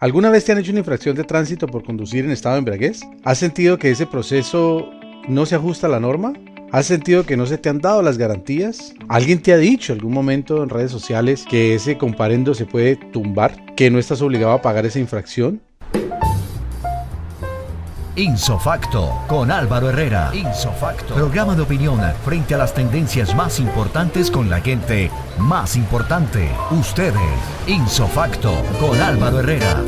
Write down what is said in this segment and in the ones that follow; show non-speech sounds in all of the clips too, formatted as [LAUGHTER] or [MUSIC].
¿Alguna vez te han hecho una infracción de tránsito por conducir en estado de embriaguez? ¿Has sentido que ese proceso no se ajusta a la norma? ¿Has sentido que no se te han dado las garantías? ¿Alguien te ha dicho en algún momento en redes sociales que ese comparendo se puede tumbar? ¿Que no estás obligado a pagar esa infracción? Insofacto con Álvaro Herrera. Insofacto. Programa de opinión frente a las tendencias más importantes con la gente más importante. Ustedes. Insofacto con Álvaro Herrera.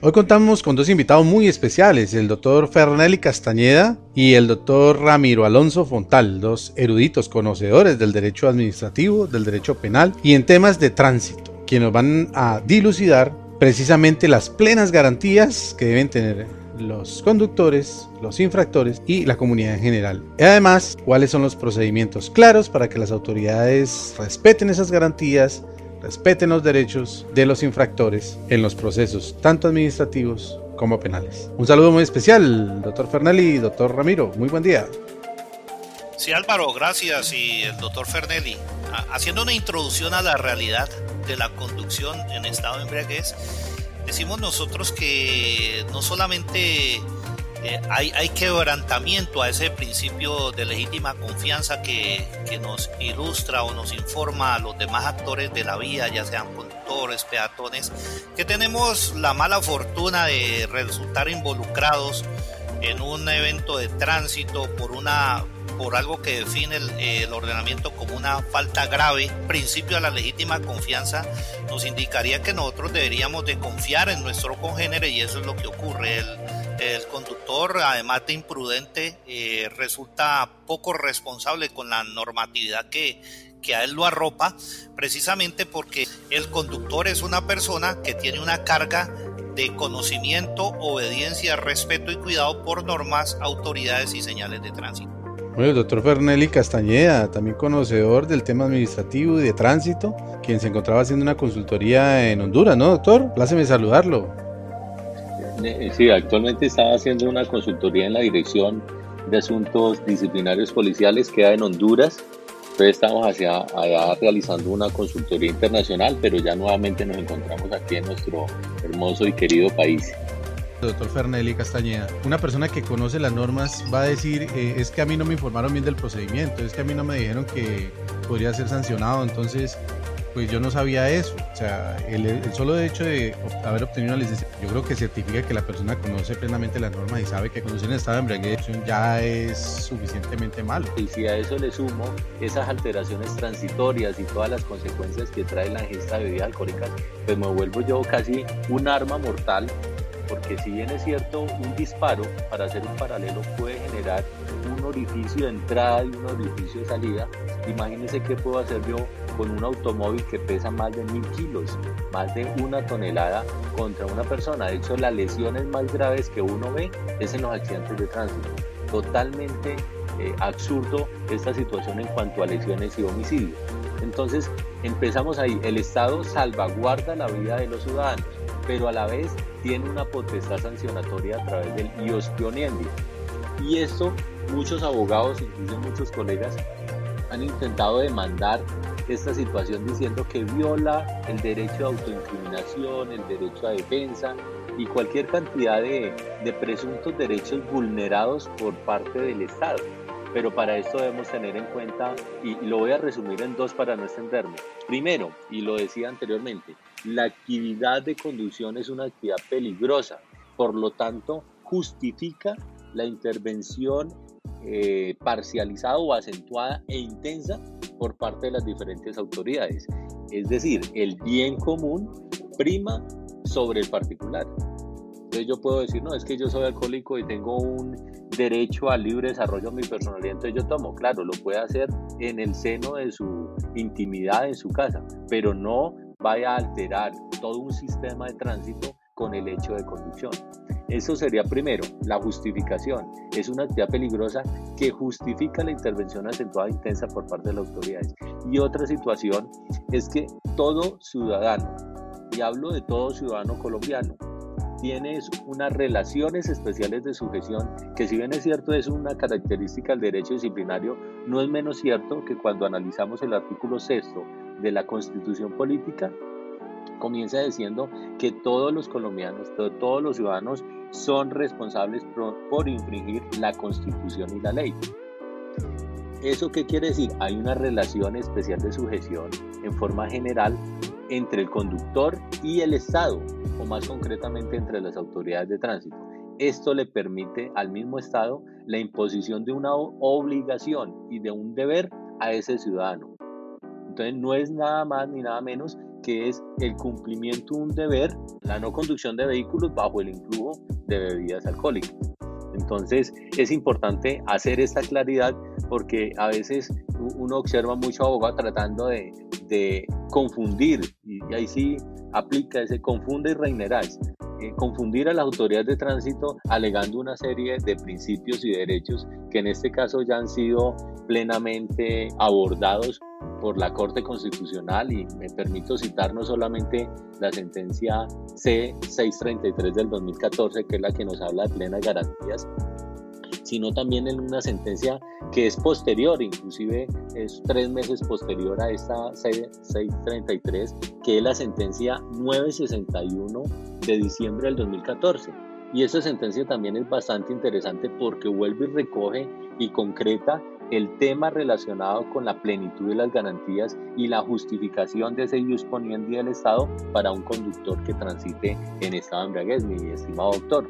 Hoy contamos con dos invitados muy especiales, el doctor Fernelli Castañeda y el doctor Ramiro Alonso Fontal, dos eruditos conocedores del derecho administrativo, del derecho penal y en temas de tránsito que nos van a dilucidar precisamente las plenas garantías que deben tener los conductores, los infractores y la comunidad en general. Y además, cuáles son los procedimientos claros para que las autoridades respeten esas garantías, respeten los derechos de los infractores en los procesos tanto administrativos como penales. Un saludo muy especial, doctor Fernelli y doctor Ramiro. Muy buen día. Sí, Álvaro, gracias. Y el doctor Fernelli, haciendo una introducción a la realidad de la conducción en estado de embriaguez, decimos nosotros que no solamente eh, hay, hay, quebrantamiento a ese principio de legítima confianza que, que, nos ilustra o nos informa a los demás actores de la vía, ya sean conductores, peatones, que tenemos la mala fortuna de resultar involucrados en un evento de tránsito por una por algo que define el, ordenamiento como una falta grave, principio de la legítima confianza, nos indicaría que nosotros deberíamos de confiar en nuestro congénere y eso es lo que ocurre. El, conductor, además de imprudente, eh, resulta poco responsable con la normatividad que, que a él lo arropa, precisamente porque el conductor es una persona que tiene una carga de conocimiento, obediencia, respeto y cuidado por normas, autoridades y señales de tránsito. Bueno, el doctor Fernelli Castañeda, también conocedor del tema administrativo y de tránsito, quien se encontraba haciendo una consultoría en Honduras, ¿no, doctor? Pláceme saludarlo. Eh, sí, actualmente estaba haciendo una consultoría en la Dirección de Asuntos Disciplinarios Policiales que hay en Honduras. Entonces estamos hacia allá realizando una consultoría internacional, pero ya nuevamente nos encontramos aquí en nuestro hermoso y querido país doctor Fernelli Castañeda, una persona que conoce las normas va a decir, eh, es que a mí no me informaron bien del procedimiento, es que a mí no me dijeron que podría ser sancionado, entonces pues yo no sabía eso. O sea, el, solo hecho de haber obtenido una licencia, yo creo que certifica que la persona conoce plenamente las normas y sabe que conducir en estado de embriaguez ya es suficientemente malo. Y si a eso le sumo esas alteraciones transitorias y todas las consecuencias que trae la ingesta de bebidas alcohólicas, pues me vuelvo yo casi un arma mortal porque si bien es cierto, un disparo, para hacer un paralelo, puede generar un orificio de entrada y un orificio de salida, imagínense qué puedo hacer yo con un automóvil que pesa más de mil kilos, más de una tonelada contra una persona. De hecho, las lesiones más graves que uno ve es en los accidentes de tránsito. Totalmente eh, absurdo esta situación en cuanto a lesiones y homicidios. Entonces, empezamos ahí. El Estado salvaguarda la vida de los ciudadanos pero a la vez tiene una potestad sancionatoria a través del ios pioniendi. Y esto muchos abogados, incluso muchos colegas, han intentado demandar esta situación diciendo que viola el derecho de autoincriminación, el derecho a defensa y cualquier cantidad de, de presuntos derechos vulnerados por parte del Estado pero para esto debemos tener en cuenta, y lo voy a resumir en dos para no extenderme. Primero, y lo decía anteriormente, la actividad de conducción es una actividad peligrosa, por lo tanto, justifica la intervención eh, parcializada o acentuada e intensa por parte de las diferentes autoridades. Es decir, el bien común prima sobre el particular. Entonces yo puedo decir, no, es que yo soy alcohólico y tengo un derecho al libre desarrollo de mi personalidad, entonces yo tomo. Claro, lo puede hacer en el seno de su intimidad, en su casa, pero no vaya a alterar todo un sistema de tránsito con el hecho de conducción. Eso sería primero, la justificación. Es una actividad peligrosa que justifica la intervención acentuada e intensa por parte de las autoridades. Y otra situación es que todo ciudadano, y hablo de todo ciudadano colombiano, tiene unas relaciones especiales de sujeción, que si bien es cierto es una característica del derecho disciplinario, no es menos cierto que cuando analizamos el artículo sexto de la constitución política comienza diciendo que todos los colombianos, todos los ciudadanos son responsables por, infringir la constitución y la ley. ¿Eso qué quiere decir? Hay una relación especial de sujeción en forma general entre el conductor y el Estado, o más concretamente entre las autoridades de tránsito. Esto le permite al mismo Estado la imposición de una obligación y de un deber a ese ciudadano. Entonces no es nada más ni nada menos que es el cumplimiento de un deber, la no conducción de vehículos bajo el influjo de bebidas alcohólicas. Entonces es importante hacer esta claridad porque a veces uno observa mucho abogado tratando de, confundir, y ahí sí aplica ese confunde y reinerás, eh, confundir a las autoridades de tránsito alegando una serie de principios y derechos que en este caso ya han sido plenamente abordados por la Corte Constitucional y me permito citar no solamente la sentencia C633 del 2014, que es la que nos habla de plenas garantías, sino también en una sentencia que es posterior, inclusive es tres meses posterior a esta C633, que es la sentencia 961 de diciembre del 2014. Y esa sentencia también es bastante interesante porque vuelve y recoge y concreta el tema relacionado con la plenitud de las garantías y la justificación de ese ius poniendi del Estado para un conductor que transite en estado de embriaguez, mi estimado doctor.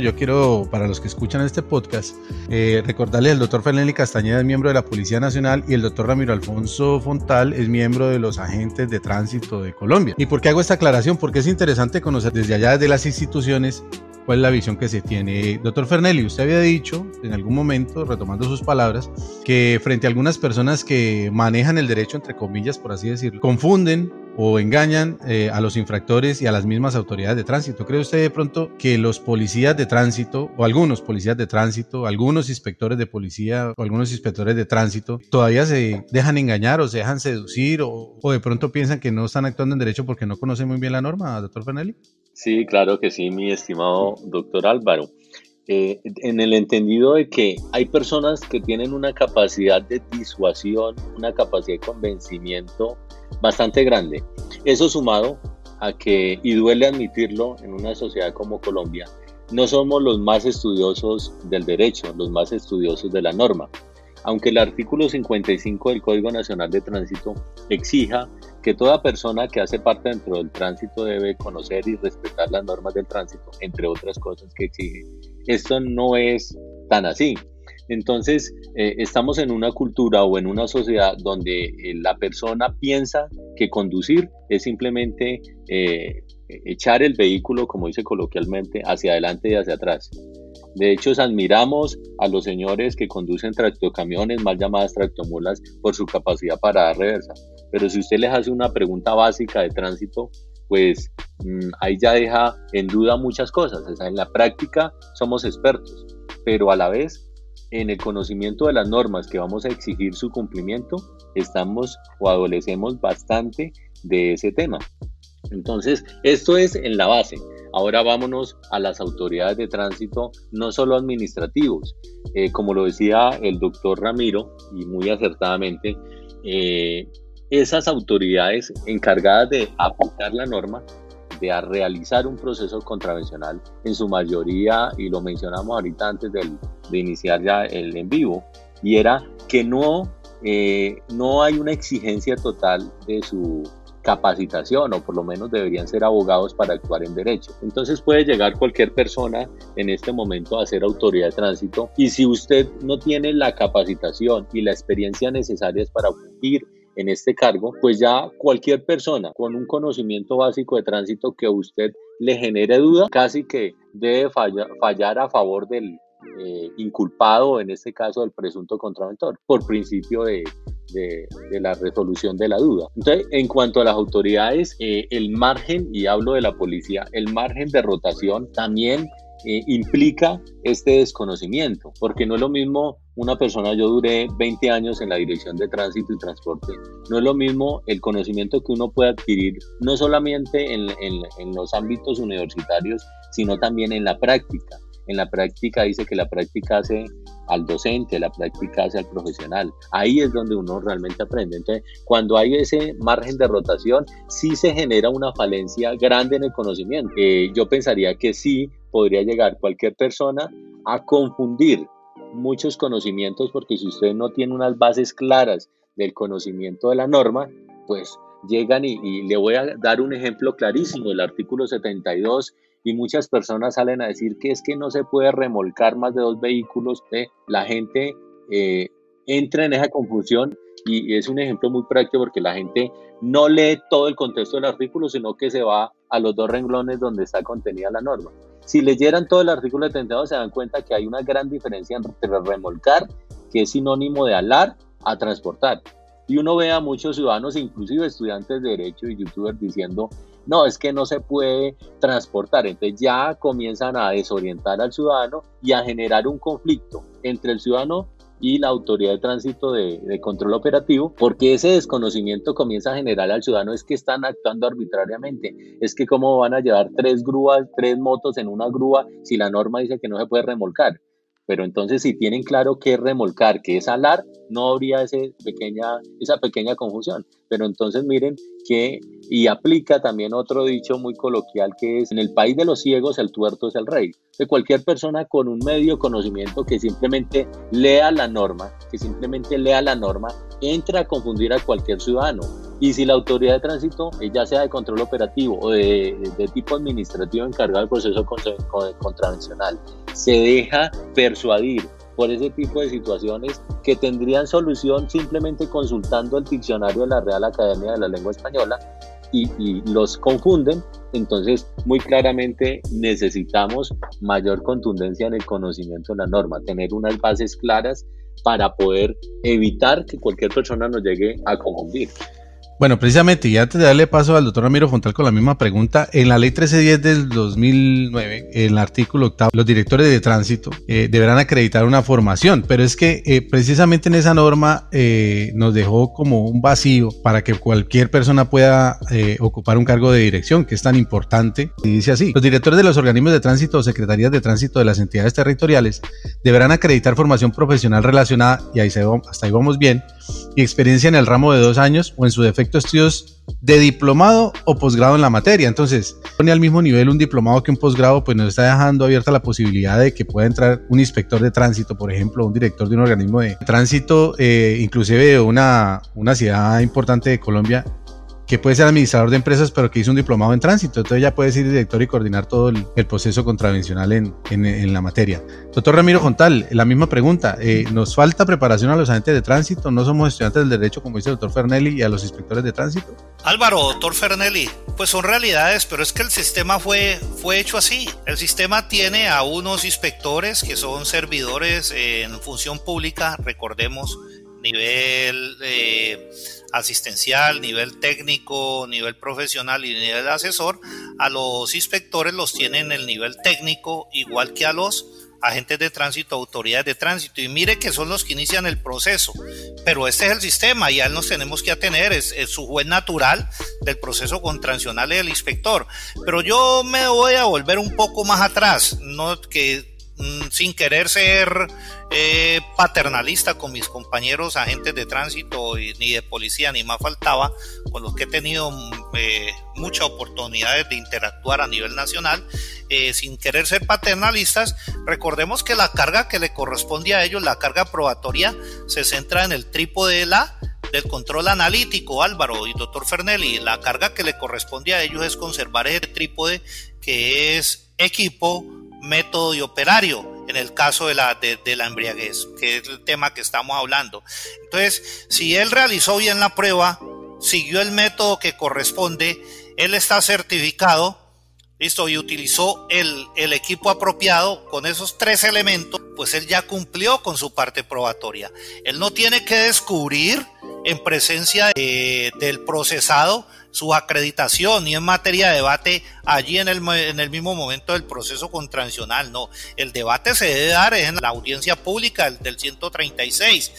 Yo quiero, para los que escuchan este podcast, eh, recordarles el doctor Fernelli Castañeda es miembro de la Policía Nacional y el doctor Ramiro Alfonso Fontal es miembro de los agentes de tránsito de Colombia. ¿Y por qué hago esta aclaración? Porque es interesante conocer desde allá, desde las instituciones, cuál es la visión que se tiene. Doctor Fernelli, usted había dicho en algún momento, retomando sus palabras, que frente a algunas personas que manejan el derecho, entre comillas, por así decirlo, confunden o engañan eh, a los infractores y a las mismas autoridades de tránsito. ¿Cree usted de pronto que los policías de tránsito, o algunos policías de tránsito, algunos inspectores de policía o algunos inspectores de tránsito, todavía se dejan engañar o se dejan seducir o, o de pronto piensan que no están actuando en derecho porque no conocen muy bien la norma, doctor Fernelli? Sí, claro que sí, mi estimado doctor Álvaro. Eh, en el entendido de que hay personas que tienen una capacidad de disuasión, una capacidad de convencimiento bastante grande. Eso sumado a que, y duele admitirlo en una sociedad como Colombia, no somos los más estudiosos del derecho, los más estudiosos de la norma. Aunque el artículo 55 del Código Nacional de Tránsito exija que toda persona que hace parte dentro del tránsito debe conocer y respetar las normas del tránsito, entre otras cosas que exige. Esto no es tan así. Entonces, eh, estamos en una cultura o en una sociedad donde eh, la persona piensa que conducir es simplemente eh, echar el vehículo, como dice coloquialmente, hacia adelante y hacia atrás. De hecho, admiramos a los señores que conducen tractocamiones, mal llamadas tractomulas, por su capacidad para dar reversa. Pero si usted les hace una pregunta básica de tránsito, pues mm, ahí ya deja en duda muchas cosas. En la práctica somos expertos, pero a la vez en el conocimiento de las normas que vamos a exigir su cumplimiento, estamos o adolecemos bastante de ese tema. Entonces, esto es en la base. Ahora vámonos a las autoridades de tránsito, no solo administrativos. Eh, como lo decía el doctor Ramiro, y muy acertadamente, eh, esas autoridades encargadas de aplicar la norma, de realizar un proceso contravencional, en su mayoría, y lo mencionamos ahorita antes de iniciar ya el en vivo, y era que no, eh, no hay una exigencia total de su capacitación o por lo menos deberían ser abogados para actuar en derecho. Entonces puede llegar cualquier persona en este momento a ser autoridad de tránsito y si usted no tiene la capacitación y la experiencia necesarias para cumplir en este cargo, pues ya cualquier persona con un conocimiento básico de tránsito que usted le genere duda, casi que debe fallar a favor del eh, inculpado, en este caso del presunto contraventor, por principio de, de, la resolución de la duda. Entonces, en cuanto a las autoridades, eh, el margen, y hablo de la policía, el margen de rotación también eh, implica este desconocimiento, porque no es lo mismo una persona, yo duré 20 años en la dirección de tránsito y transporte, no es lo mismo el conocimiento que uno puede adquirir, no solamente en, en los ámbitos universitarios, sino también en la práctica. En la práctica dice que la práctica hace al docente, la práctica hace al profesional. Ahí es donde uno realmente aprende. Entonces, cuando hay ese margen de rotación, sí se genera una falencia grande en el conocimiento. Eh, yo pensaría que sí podría llegar cualquier persona a confundir muchos conocimientos porque si usted no tiene unas bases claras del conocimiento de la norma, pues llegan y, y, le voy a dar un ejemplo clarísimo, el artículo 72 y muchas personas salen a decir que es que no se puede remolcar más de dos vehículos, ¿eh? la gente eh, entra en esa confusión y es un ejemplo muy práctico porque la gente no lee todo el contexto del artículo, sino que se va a los dos renglones donde está contenida la norma. Si leyeran todo el artículo 72 se dan cuenta que hay una gran diferencia entre remolcar, que es sinónimo de alar, a transportar. Y uno ve a muchos ciudadanos, inclusive estudiantes de derecho y youtubers diciendo no, es que no se puede transportar. Entonces ya comienzan a desorientar al ciudadano y a generar un conflicto entre el ciudadano y la autoridad de tránsito de, control operativo, porque ese desconocimiento comienza a generar al ciudadano es que están actuando arbitrariamente, es que cómo van a llevar tres grúas, tres motos en una grúa si la norma dice que no se puede remolcar. Pero entonces si tienen claro qué remolcar, qué es alar, no habría ese pequeña, esa pequeña confusión. Pero entonces miren que, y aplica también otro dicho muy coloquial que es, en el país de los ciegos el tuerto es el rey. De cualquier persona con un medio conocimiento que simplemente lea la norma, que simplemente lea la norma, entra a confundir a cualquier ciudadano. Y si la autoridad de tránsito, eh, ya sea de control operativo o de, tipo administrativo encargado del proceso contravencional, se deja persuadir por ese tipo de situaciones que tendrían solución simplemente consultando el diccionario de la Real Academia de la Lengua Española y, y, los confunden, entonces muy claramente necesitamos mayor contundencia en el conocimiento de la norma, tener unas bases claras para poder evitar que cualquier persona nos llegue a confundir. Bueno, precisamente, y antes de darle paso al doctor Ramiro Fontal con la misma pregunta, en la ley 1310 del 2009, en el artículo octavo, los directores de tránsito eh, deberán acreditar una formación, pero es que eh, precisamente en esa norma eh, nos dejó como un vacío para que cualquier persona pueda ocupar un cargo de dirección, que es tan importante. Y dice así, los directores de los organismos de tránsito o secretarías de tránsito de las entidades territoriales deberán acreditar formación profesional relacionada, y ahí se, hasta ahí vamos bien, y experiencia en el ramo de dos años o en su defecto estudios de diplomado o posgrado en la materia. Entonces, pone al mismo nivel un diplomado que un posgrado, pues nos está dejando abierta la posibilidad de que pueda entrar un inspector de tránsito, por ejemplo, un director de un organismo de tránsito, eh, inclusive de una, una ciudad importante de Colombia, que puede ser administrador de empresas, pero que hizo un diplomado en tránsito. Entonces ya puede ser director y coordinar todo el, proceso contravencional en, en, la materia. Doctor Ramiro Jontal, la misma pregunta. Eh, ¿Nos falta preparación a los agentes de tránsito? ¿No somos estudiantes del derecho, como dice el doctor Fernelli, y a los inspectores de tránsito? Álvaro, doctor Fernelli, pues son realidades, pero es que el sistema fue, fue hecho así. El sistema tiene a unos inspectores que son servidores en función pública, recordemos, nivel... Eh, asistencial, nivel técnico, nivel profesional y nivel asesor, a los inspectores los tienen el nivel técnico igual que a los agentes de tránsito, autoridades de tránsito, y mire que son los que inician el proceso, pero este es el sistema y a él nos tenemos que atener, es, su juez natural del proceso contravencional del inspector. Pero yo me voy a volver un poco más atrás, no que sin querer ser eh, paternalista con mis compañeros agentes de tránsito ni de policía, ni más faltaba, con los que he tenido mm, eh, muchas oportunidades de interactuar a nivel nacional, eh, sin querer ser paternalistas, recordemos que la carga que le corresponde a ellos, la carga probatoria, se centra en el trípode de la del control analítico, Álvaro y doctor Fernelli, la carga que le corresponde a ellos es conservar ese trípode que es equipo, método y operario en el caso de la, de, la embriaguez, que es el tema que estamos hablando. Entonces, si él realizó bien la prueba, siguió el método que corresponde, él está certificado, listo, y utilizó el, el equipo apropiado con esos tres elementos, pues él ya cumplió con su parte probatoria. Él no tiene que descubrir en presencia del procesado su acreditación y en materia de debate allí en el, en el mismo momento del proceso contravencional. No, el debate se debe dar en la audiencia pública del, 136.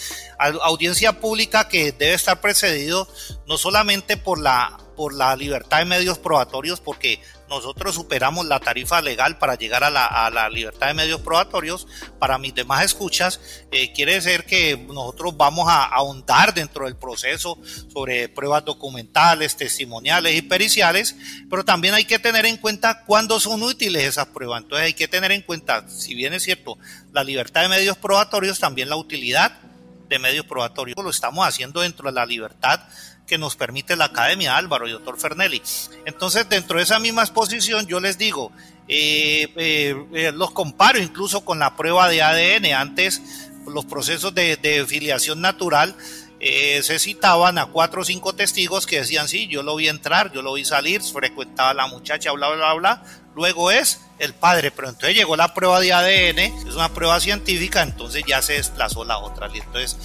Audiencia pública que debe estar precedido no solamente por la por la libertad de medios probatorios porque nosotros superamos la tarifa legal para llegar a la, libertad de medios probatorios. Para mis demás escuchas, eh, quiere decir que nosotros vamos a ahondar dentro del proceso sobre pruebas documentales, testimoniales y periciales, pero también hay que tener en cuenta cuándo son útiles esas pruebas. Entonces hay que tener en cuenta, si bien es cierto, la libertad de medios probatorios, también la utilidad de medios probatorios. Lo estamos haciendo dentro de la libertad que nos permite la Academia Álvaro y doctor Fernelli. Entonces, dentro de esa misma exposición, yo les digo, eh, eh, eh, los comparo incluso con la prueba de ADN. Antes, los procesos de, de filiación natural se citaban a cuatro o cinco testigos que decían, sí, yo lo vi entrar, yo lo vi salir, frecuentaba a la muchacha, bla, bla, bla, luego es el padre, pero entonces llegó la prueba de ADN, es una prueba científica, entonces ya se desplazó la otra. entonces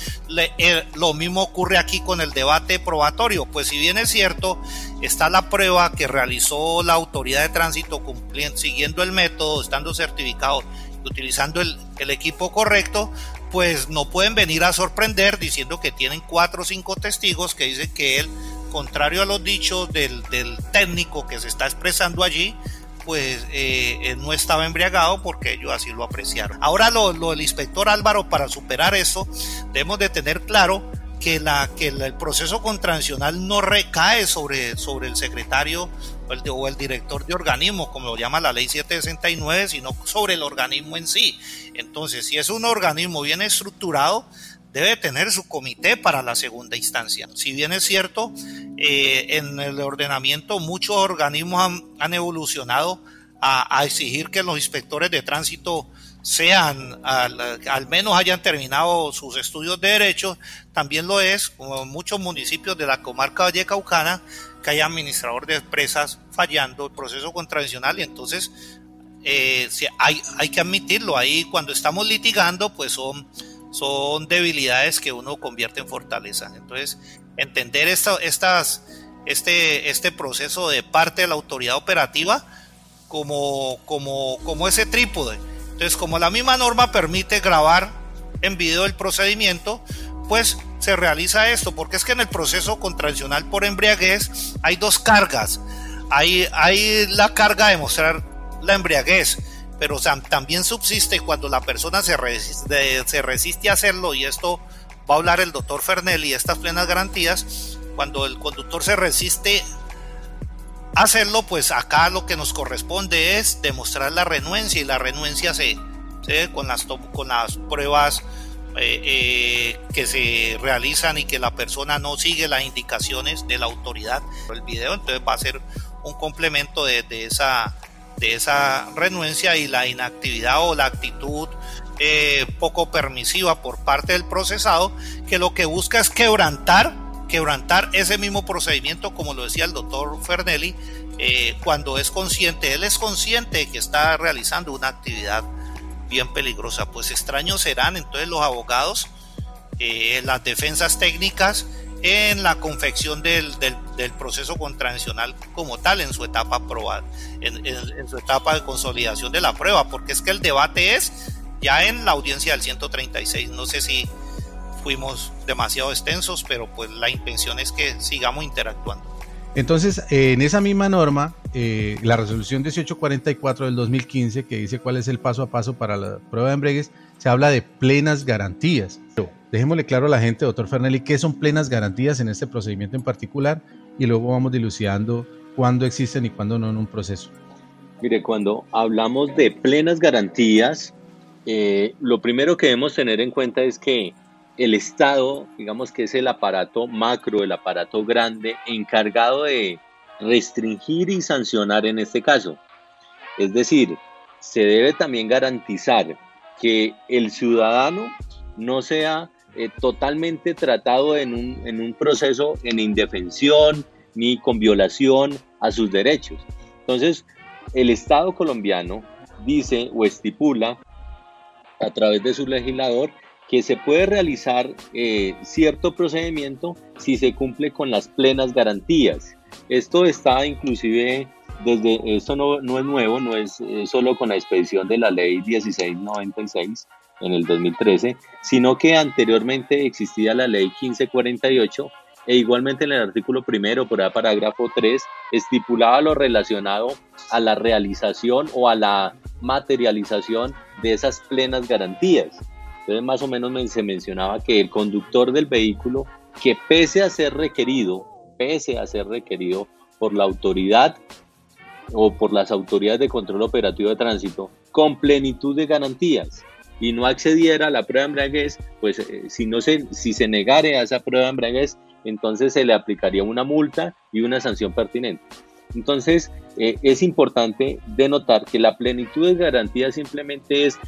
eh, lo mismo ocurre aquí con el debate probatorio, pues si bien es cierto, está la prueba que realizó la autoridad de tránsito cumpliendo, siguiendo el método, estando certificado, utilizando el, equipo correcto, pues no pueden venir a sorprender diciendo que tienen cuatro o cinco testigos que dicen que él, contrario a los dichos del técnico que se está expresando allí, pues eh, eh, no estaba embriagado porque ellos así lo apreciaron. Ahora lo, del inspector Álvaro, para superar eso, debemos de tener claro que, la, que el proceso contravencional no recae sobre, sobre el secretario o el, o el, director de organismo, como lo llama la ley 769, sino sobre el organismo en sí. Entonces, si es un organismo bien estructurado, debe tener su comité para la segunda instancia. Si bien es cierto, eh, en el ordenamiento muchos organismos han, evolucionado a, exigir que los inspectores de tránsito sean, al, menos hayan terminado sus estudios de derecho, también lo es, como muchos municipios de la comarca Vallecaucana, que hay administrador de empresas fallando el proceso contravencional y entonces eh, hay, hay que admitirlo, ahí cuando estamos litigando, pues son son debilidades que uno convierte en fortaleza. Entonces, entender esto, estas, este, este proceso de parte de la autoridad operativa como, como, como ese trípode. Entonces, como la misma norma permite grabar en video el procedimiento, pues se realiza esto, porque es que en el proceso contravencional por embriaguez hay dos cargas. Hay, hay la carga de mostrar la embriaguez, pero también subsiste cuando la persona se resiste, se resiste a hacerlo, y esto va a hablar el doctor Fernelli, estas plenas garantías, cuando el conductor se resiste a hacerlo, pues acá lo que nos corresponde es demostrar la renuencia, y la renuencia se, con, las, con las pruebas eh, eh, que se realizan y que la persona no sigue las indicaciones de la autoridad el video, entonces va a ser un complemento de esa de esa renuencia y la inactividad o la actitud eh, poco permisiva por parte del procesado, que lo que busca es quebrantar, quebrantar ese mismo procedimiento, como lo decía el doctor Fernelli, eh, cuando es consciente, él es consciente de que está realizando una actividad bien peligrosa. Pues extraños serán entonces los abogados, eh, las defensas técnicas, en la confección del, del, proceso contravencional como tal en su etapa probada, en, su etapa de consolidación de la prueba, porque es que el debate es ya en la audiencia del 136, no sé si fuimos demasiado extensos, pero pues la intención es que sigamos interactuando. Entonces, en esa misma norma, eh, la resolución 1844 del 2015, que dice cuál es el paso a paso para la prueba de embregues, se habla de plenas garantías. Dejémosle claro a la gente, doctor Fernelli, qué son plenas garantías en este procedimiento en particular y luego vamos dilucidando cuándo existen y cuándo no en un proceso. Mire, cuando hablamos de plenas garantías, eh, lo primero que debemos tener en cuenta es que el Estado, digamos que es el aparato macro, el aparato grande, encargado de restringir y sancionar en este caso. Es decir, se debe también garantizar que el ciudadano no sea eh, totalmente tratado en un, en un proceso en indefensión ni con violación a sus derechos. Entonces, el Estado colombiano dice o estipula a través de su legislador que se puede realizar eh, cierto procedimiento si se cumple con las plenas garantías. Esto está inclusive desde, esto no, no es nuevo, no es eh, solo con la expedición de la ley 1696, en el 2013, sino que anteriormente existía la ley 1548 e igualmente en el artículo primero, por el parágrafo 3, estipulaba lo relacionado a la realización o a la materialización de esas plenas garantías. Entonces, más o menos se mencionaba que el conductor del vehículo, que pese a ser requerido, pese a ser requerido por la autoridad o por las autoridades de control operativo de tránsito, con plenitud de garantías, y no accediera a la prueba de embriaguez, pues eh, si, no se, si se negare a esa prueba de embriaguez, entonces se le aplicaría una multa y una sanción pertinente. Entonces, eh, es importante denotar que la plenitud de garantía simplemente es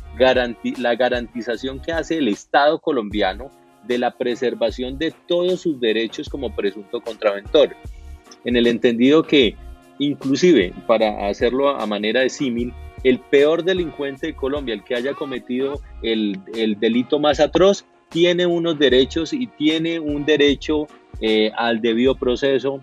la garantización que hace el Estado colombiano de la preservación de todos sus derechos como presunto contraventor. En el entendido que, inclusive, para hacerlo a manera de símil, el peor delincuente de Colombia, el que haya cometido el, delito más atroz, tiene unos derechos y tiene un derecho eh, al debido proceso,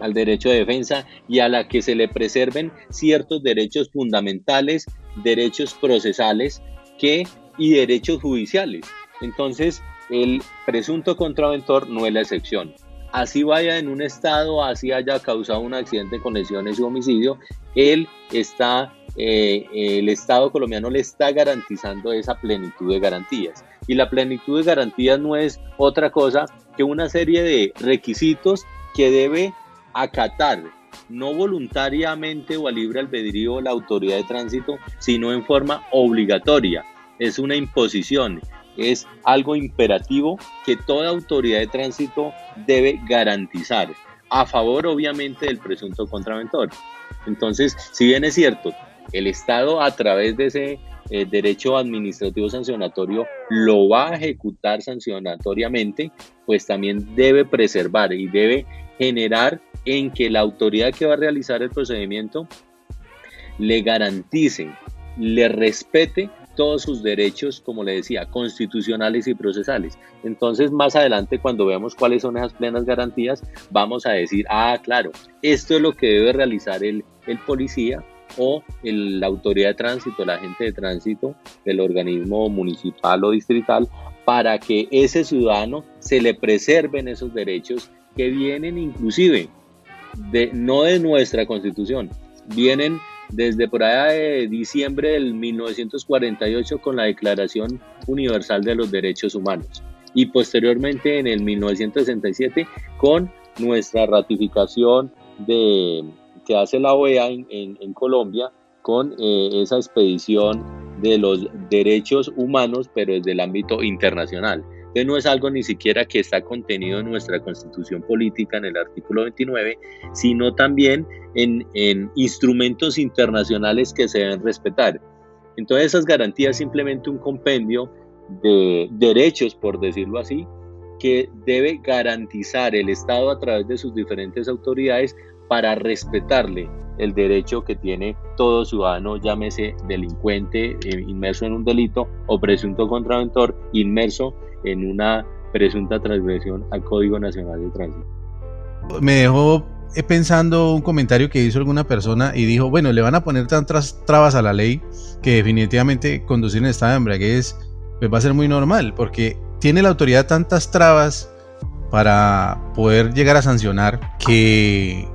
al derecho de defensa y a la que se le preserven ciertos derechos fundamentales, derechos procesales que, y derechos judiciales. Entonces, el presunto contraventor no es la excepción. Así vaya en un estado, así haya causado un accidente con lesiones y homicidio, él está, eh, el Estado colombiano le está garantizando esa plenitud de garantías. Y la plenitud de garantías no es otra cosa que una serie de requisitos que debe acatar, no voluntariamente o a libre albedrío la autoridad de tránsito, sino en forma obligatoria. Es una imposición, es algo imperativo que toda autoridad de tránsito debe garantizar, a favor obviamente del presunto contraventor. Entonces, si bien es cierto, el Estado a través de ese eh, derecho administrativo sancionatorio lo va a ejecutar sancionatoriamente, pues también debe preservar y debe generar en que la autoridad que va a realizar el procedimiento le garantice, le respete todos sus derechos, como le decía, constitucionales y procesales. Entonces, más adelante, cuando veamos cuáles son esas plenas garantías, vamos a decir, ah, claro, esto es lo que debe realizar el, el policía o la autoridad de tránsito, el agente de tránsito del organismo municipal o distrital, para que ese ciudadano se le preserven esos derechos que vienen inclusive de, no de nuestra constitución, vienen desde por allá de diciembre del 1948 con la Declaración Universal de los Derechos Humanos y posteriormente en el 1967 con nuestra ratificación de, que hace la OEA en, Colombia con eh, esa expedición de los derechos humanos, pero desde el ámbito internacional no es algo ni siquiera que está contenido en nuestra constitución política en el artículo 29, sino también en, en instrumentos internacionales que se deben respetar. Entonces esas garantías simplemente un compendio de derechos, por decirlo así, que debe garantizar el Estado a través de sus diferentes autoridades para respetarle el derecho que tiene todo ciudadano, llámese delincuente eh, inmerso en un delito o presunto contraventor inmerso en una presunta transgresión al Código Nacional de Tránsito. Me dejó eh, pensando un comentario que hizo alguna persona y dijo, bueno, le van a poner tantas trabas a la ley que definitivamente conducir en estado de embriaguez pues va a ser muy normal, porque tiene la autoridad tantas trabas para poder llegar a sancionar que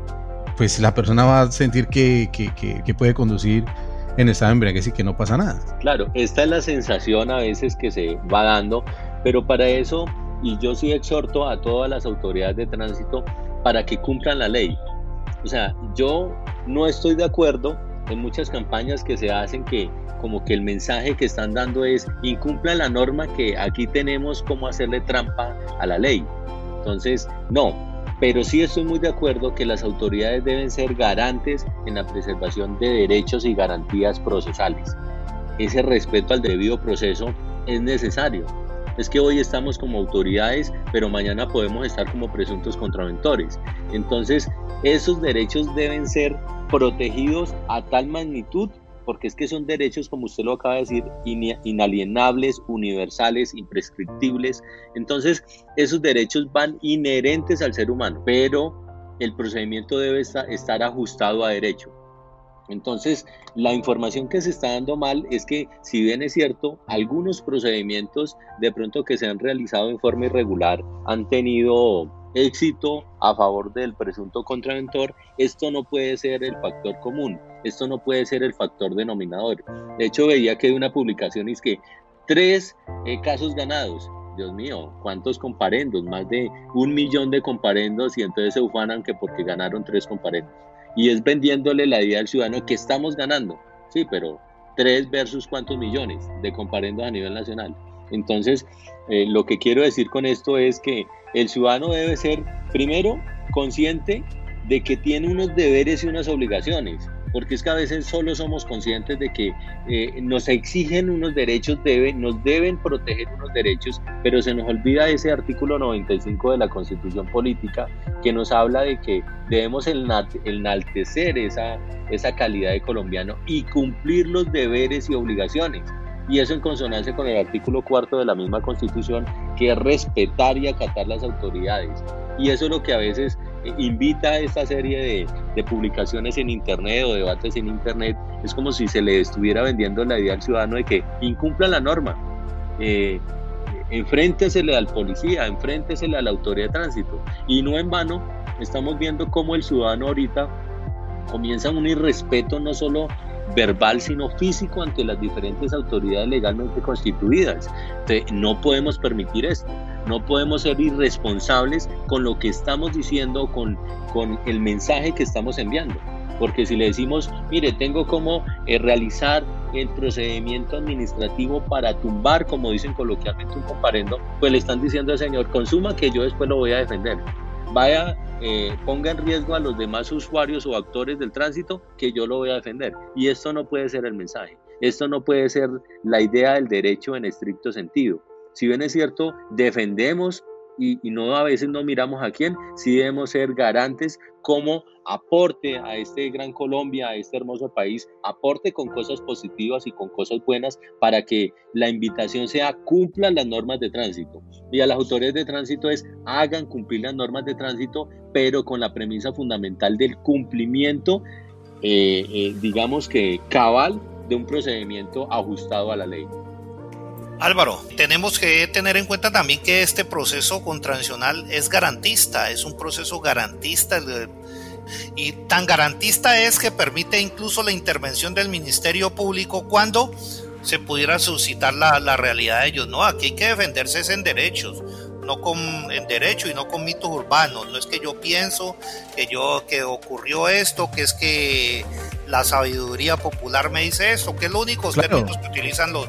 pues la persona va a sentir que, que puede conducir en estado de embriaguez y que no pasa nada. Claro, esta es la sensación a veces que se va dando pero para eso, y yo sí exhorto a todas las autoridades de tránsito para que cumplan la ley. O sea, yo no estoy de acuerdo en muchas campañas que se hacen que como que el mensaje que están dando es incumplan la norma que aquí tenemos como hacerle trampa a la ley. Entonces, no, pero sí estoy muy de acuerdo que las autoridades deben ser garantes en la preservación de derechos y garantías procesales. Ese respeto al debido proceso es necesario es que hoy estamos como autoridades, pero mañana podemos estar como presuntos contraventores. Entonces, esos derechos deben ser protegidos a tal magnitud porque es que son derechos, como usted lo acaba de decir, inalienables, universales, imprescriptibles. Entonces, esos derechos van inherentes al ser humano, pero el procedimiento debe estar ajustado a derecho. Entonces, la información que se está dando mal es que, si bien es cierto, algunos procedimientos de pronto que se han realizado en forma irregular han tenido éxito a favor del presunto contraventor, esto no puede ser el factor común, esto no puede ser el factor denominador. De hecho, veía que hay una publicación es que tres eh, casos ganados. Dios mío, ¿cuántos comparendos? Más de un millón de comparendos y entonces se ufanan que porque ganaron tres comparendos. Y es vendiéndole la idea al ciudadano que estamos ganando. Sí, pero tres versus cuántos millones de comparendos a nivel nacional. Entonces, eh, lo que quiero decir con esto es que el ciudadano debe ser, primero, consciente de que tiene unos deberes y unas obligaciones, porque es que a veces solo somos conscientes de que eh, nos exigen unos derechos, nos deben proteger unos derechos, pero se nos olvida ese artículo 95 de la Constitución Política que nos habla de que debemos enaltecer esa, esa calidad de colombiano y cumplir los deberes y obligaciones y eso en consonancia con el artículo cuarto de la misma constitución, que es respetar y acatar las autoridades. Y eso es lo que a veces invita a esta serie de, publicaciones en Internet o debates en Internet, es como si se le estuviera vendiendo la idea al ciudadano de que incumpla la norma. Eh, enfréntesele al policía, enfréntesele a la autoridad de tránsito. Y no en vano, estamos viendo cómo el ciudadano ahorita comienza un irrespeto no solo verbal, sino físico ante las diferentes autoridades legalmente constituidas. no podemos permitir esto. No podemos ser irresponsables con lo que estamos diciendo, con, con el mensaje que estamos enviando. Porque si le decimos, mire, tengo como eh, realizar el procedimiento administrativo para tumbar, como dicen coloquialmente, un comparendo, pues le están diciendo al señor, consuma que yo después lo voy a defender vaya, eh, ponga en riesgo a los demás usuarios o actores del tránsito, que yo lo voy a defender. Y esto no puede ser el mensaje. Esto no puede ser la idea del derecho en estricto sentido. Si bien es cierto, defendemos y, no a veces no miramos a quién, sí debemos ser garantes como aporte a este gran Colombia, a este hermoso país, aporte con cosas positivas y con cosas buenas para que la invitación sea cumplan las normas de tránsito. Y a las autoridades de tránsito es hagan cumplir las normas de tránsito, pero con la premisa fundamental del cumplimiento, eh, eh, digamos que cabal de un procedimiento ajustado a la ley. Álvaro, tenemos que tener en cuenta también que este proceso contravencional es garantista, es un proceso garantista y tan garantista es que permite incluso la intervención del Ministerio Público cuando se pudiera suscitar la, realidad de ellos. No, aquí hay que defenderse en derechos, no con en derecho y no con mitos urbanos. No es que yo pienso que yo que ocurrió esto, que es que la sabiduría popular me dice esto, que es lo único términos que utilizan los,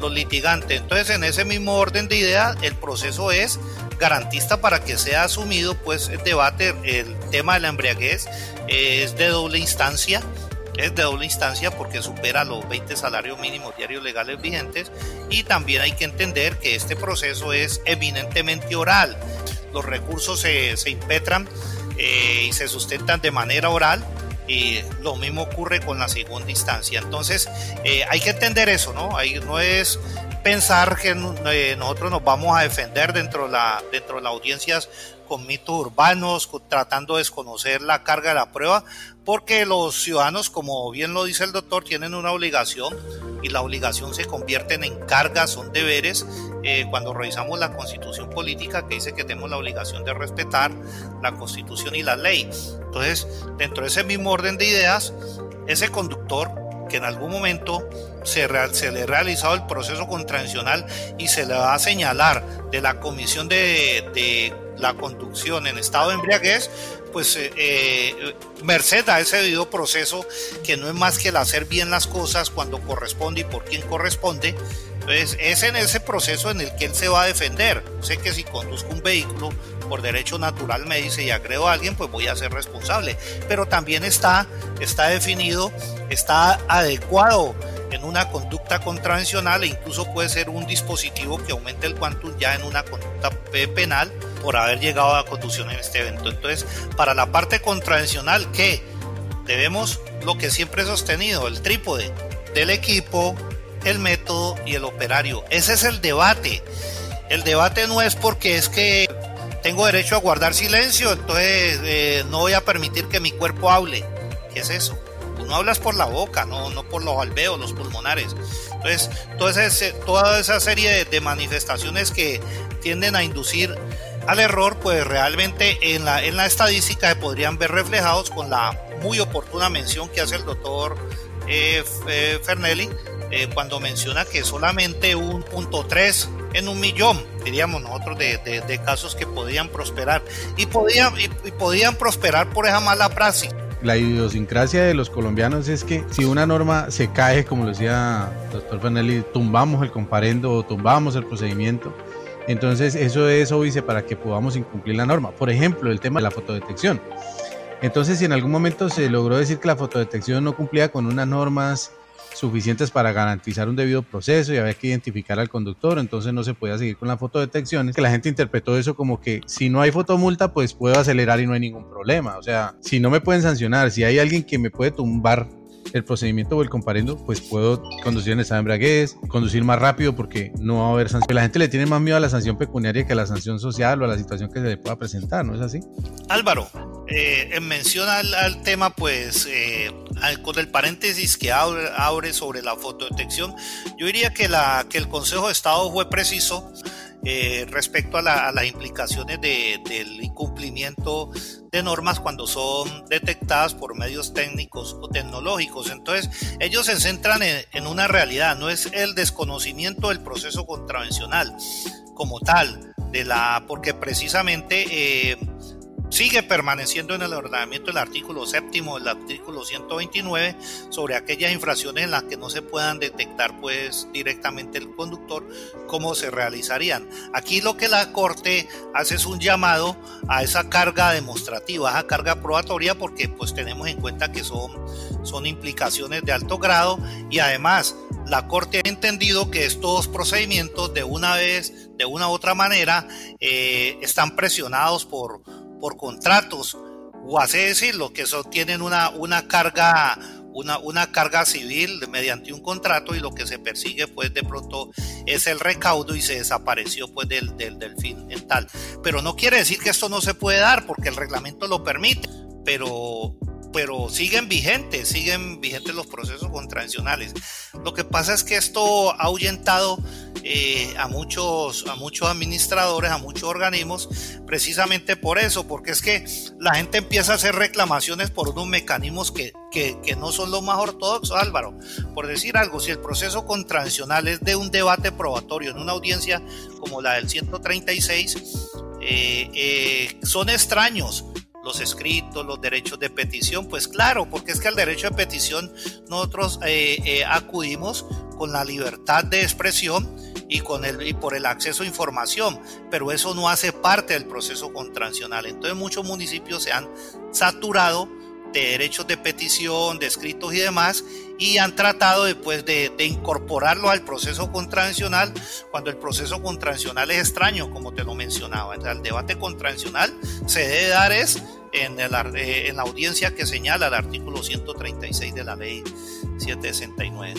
los litigantes. Entonces, en ese mismo orden de ideas, el proceso es garantista para que sea asumido, pues el debate, el tema de la embriaguez es de doble instancia, es de doble instancia porque supera los 20 salarios mínimos diarios legales vigentes y también hay que entender que este proceso es eminentemente oral. Los recursos se, se impetran eh, y se sustentan de manera oral y lo mismo ocurre con la segunda instancia. Entonces, eh, hay que entender eso, ¿no? Ahí no es pensar que eh, nosotros nos vamos a defender dentro de la, dentro de las audiencias con mitos urbanos, tratando de desconocer la carga de la prueba, porque los ciudadanos, como bien lo dice el doctor, tienen una obligación y la obligación se convierte en carga, son deberes. Eh, cuando revisamos la constitución política que dice que tenemos la obligación de respetar la constitución y la ley. Entonces, dentro de ese mismo orden de ideas, ese conductor que en algún momento se, se, le ha realizado el proceso contravencional y se le va a señalar de la comisión de, de la conducción en estado de embriaguez, pues eh, eh, merced a ese debido proceso que no es más que el hacer bien las cosas cuando corresponde y por quien corresponde, pues es en ese proceso en el que él se va a defender. Sé que si conduzco un vehículo por derecho natural me dice y agrego a alguien, pues voy a ser responsable. Pero también está, está definido, está adecuado en una conducta contravencional e incluso puede ser un dispositivo que aumente el quantum ya en una conducta penal por haber llegado a conducción en este evento. Entonces, para la parte contravencional, ¿qué? Debemos lo que siempre he sostenido, el trípode del equipo, el método y el operario. Ese es el debate. El debate no es porque es que tengo derecho a guardar silencio, entonces eh, no voy a permitir que mi cuerpo hable. ¿Qué es eso? No hablas por la boca, no, no por los alveos, los pulmonares. Entonces, toda esa, serie de manifestaciones que tienden a inducir al error, pues realmente en la, estadística se podrían ver reflejados con la muy oportuna mención que hace el doctor eh, eh, Fernelli eh, cuando menciona que solamente un punto tres en un millón, diríamos nosotros, de, casos que podían prosperar y podían, y, podían prosperar por esa mala praxis. La idiosincrasia de los colombianos es que si una norma se cae, como lo decía el doctor Fernelli, tumbamos el comparendo o tumbamos el procedimiento. Entonces eso es obvio para que podamos incumplir la norma. Por ejemplo, el tema de la fotodetección. Entonces, si en algún momento se logró decir que la fotodetección no cumplía con unas normas suficientes para garantizar un debido proceso y había que identificar al conductor, entonces no se podía seguir con la fotodetección. Que la gente interpretó eso como que si no hay fotomulta, pues puedo acelerar y no hay ningún problema. O sea, si no me pueden sancionar, si hay alguien que me puede tumbar el procedimiento o el comparendo, pues puedo conducir en estado de conducir más rápido porque no va a haber sanción. La gente le tiene más miedo a la sanción pecuniaria que a la sanción social o a la situación que se le pueda presentar, ¿no es así? Álvaro, eh, en mención al, tema, pues eh, con el paréntesis que abre, sobre la fotodetección, yo diría que, la, que el Consejo de Estado fue preciso eh, respecto a, las implicaciones del incumplimiento de normas cuando son detectadas por medios técnicos o tecnológicos. Entonces, ellos se centran en, una realidad, no es el desconocimiento del proceso contravencional como tal, de la, porque precisamente eh, sigue permaneciendo en el ordenamiento el artículo séptimo del artículo 129 sobre aquellas infracciones en las que no se puedan detectar pues directamente el conductor cómo se realizarían. Aquí lo que la Corte hace es un llamado a esa carga demostrativa, a esa carga probatoria porque pues tenemos en cuenta que son, son implicaciones de alto grado y además la Corte ha entendido que estos procedimientos de una vez, de una u otra manera, eh, están presionados por, por contratos, o hace decirlo, que eso tienen una, una carga una, una, carga civil mediante un contrato y lo que se persigue pues de pronto es el recaudo y se desapareció pues del, del, del fin en tal. Pero no quiere decir que esto no se puede dar porque el reglamento lo permite, pero pero siguen vigentes, siguen vigentes los procesos contravencionales. Lo que pasa es que esto ha ahuyentado eh, a, muchos, a muchos administradores, a muchos organismos, precisamente por eso, porque es que la gente empieza a hacer reclamaciones por unos mecanismos que, que, no son los más ortodoxos, Álvaro. Por decir algo, si el proceso contravencional es de un debate probatorio en una audiencia como la del 136, eh, eh, son extraños los escritos, los derechos de petición, pues claro, porque es que al derecho de petición nosotros eh, eh, acudimos con la libertad de expresión y, con el, y por el acceso a información, pero eso no hace parte del proceso contraccional. Entonces muchos municipios se han saturado de derechos de petición, de escritos y demás, y han tratado después de, incorporarlo al proceso contravencional cuando el proceso contravencional es extraño, como te lo mencionaba. el debate contravencional se debe dar es en, eh, la audiencia que señala el artículo 136 de la ley 769.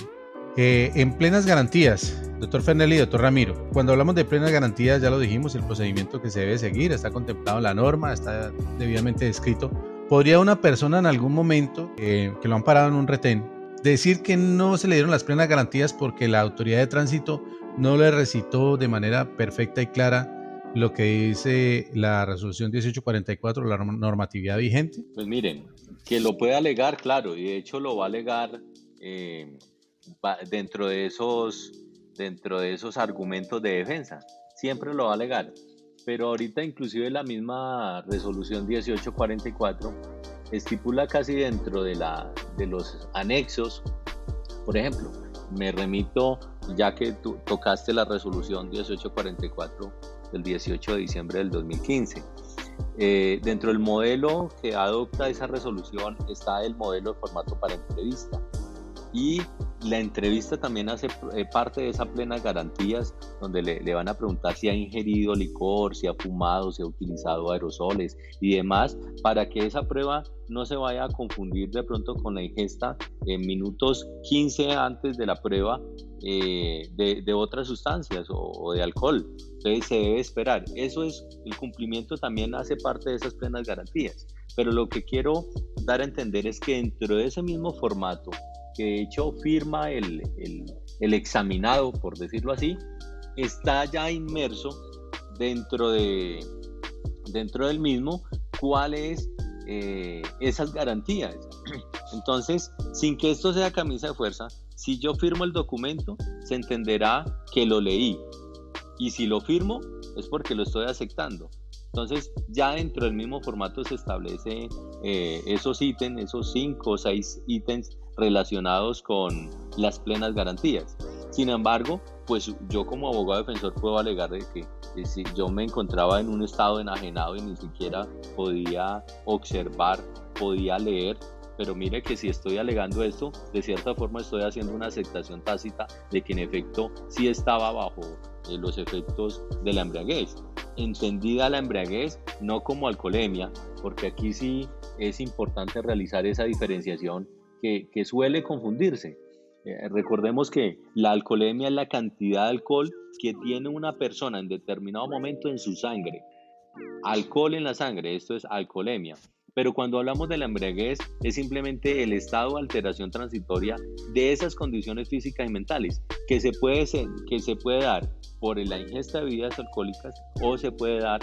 Eh, en plenas garantías, doctor Fernelli doctor Ramiro, cuando hablamos de plenas garantías, ya lo dijimos, el procedimiento que se debe seguir está contemplado en la norma, está debidamente descrito ¿Podría una persona en algún momento eh, que lo han parado en un retén decir que no se le dieron las plenas garantías porque la autoridad de tránsito no le recitó de manera perfecta y clara lo que dice la resolución 1844, la normatividad vigente? Pues miren, que lo puede alegar, claro, y de hecho lo va a alegar eh, dentro, de esos, dentro de esos argumentos de defensa. Siempre lo va a alegar pero ahorita inclusive la misma resolución 1844 estipula casi dentro de, la, de los anexos, por ejemplo, me remito, ya que tú tocaste la resolución 1844 del 18 de diciembre del 2015. Eh, dentro del modelo que adopta esa resolución está el modelo de formato para entrevista y la entrevista también hace eh, parte de esas plenas garantías donde le, van a preguntar si ha ingerido licor, si ha fumado, si ha utilizado aerosoles y demás, para que esa prueba no se vaya a confundir de pronto con la ingesta en minutos 15 antes de la prueba eh, de, otras sustancias o, o, de alcohol. Entonces se debe esperar. Eso es, el cumplimiento también hace parte de esas plenas garantías. Pero lo que quiero dar a entender es que dentro de ese mismo formato, de hecho firma el, el, examinado, por decirlo así, está ya inmerso dentro de, dentro del mismo cuáles eh, esas garantías. [CLEARS THROAT] Entonces, sin que esto sea camisa de fuerza, si yo firmo el documento, se entenderá que lo leí. Y si lo firmo, es porque lo estoy aceptando. Entonces, ya dentro del mismo formato se establece eh, esos ítems, esos cinco o seis ítems relacionados con las plenas garantías. Sin embargo, pues yo como abogado defensor puedo alegar de que si yo me encontraba en un estado enajenado y ni siquiera podía observar, podía leer, pero mire que si estoy alegando esto, de cierta forma estoy haciendo una aceptación tácita de que en efecto sí estaba bajo eh, los efectos de la embriaguez. Entendida la embriaguez no como alcoholemia, porque aquí sí es importante realizar esa diferenciación que, suele confundirse. Eh, recordemos que la alcoholemia es la cantidad de alcohol que tiene una persona en determinado momento en su sangre. Alcohol en la sangre, esto es alcoholemia. Pero cuando hablamos de la embriaguez es simplemente el estado de alteración transitoria de esas condiciones físicas y mentales que se puede, que se puede dar por la ingesta de bebidas alcohólicas o se puede dar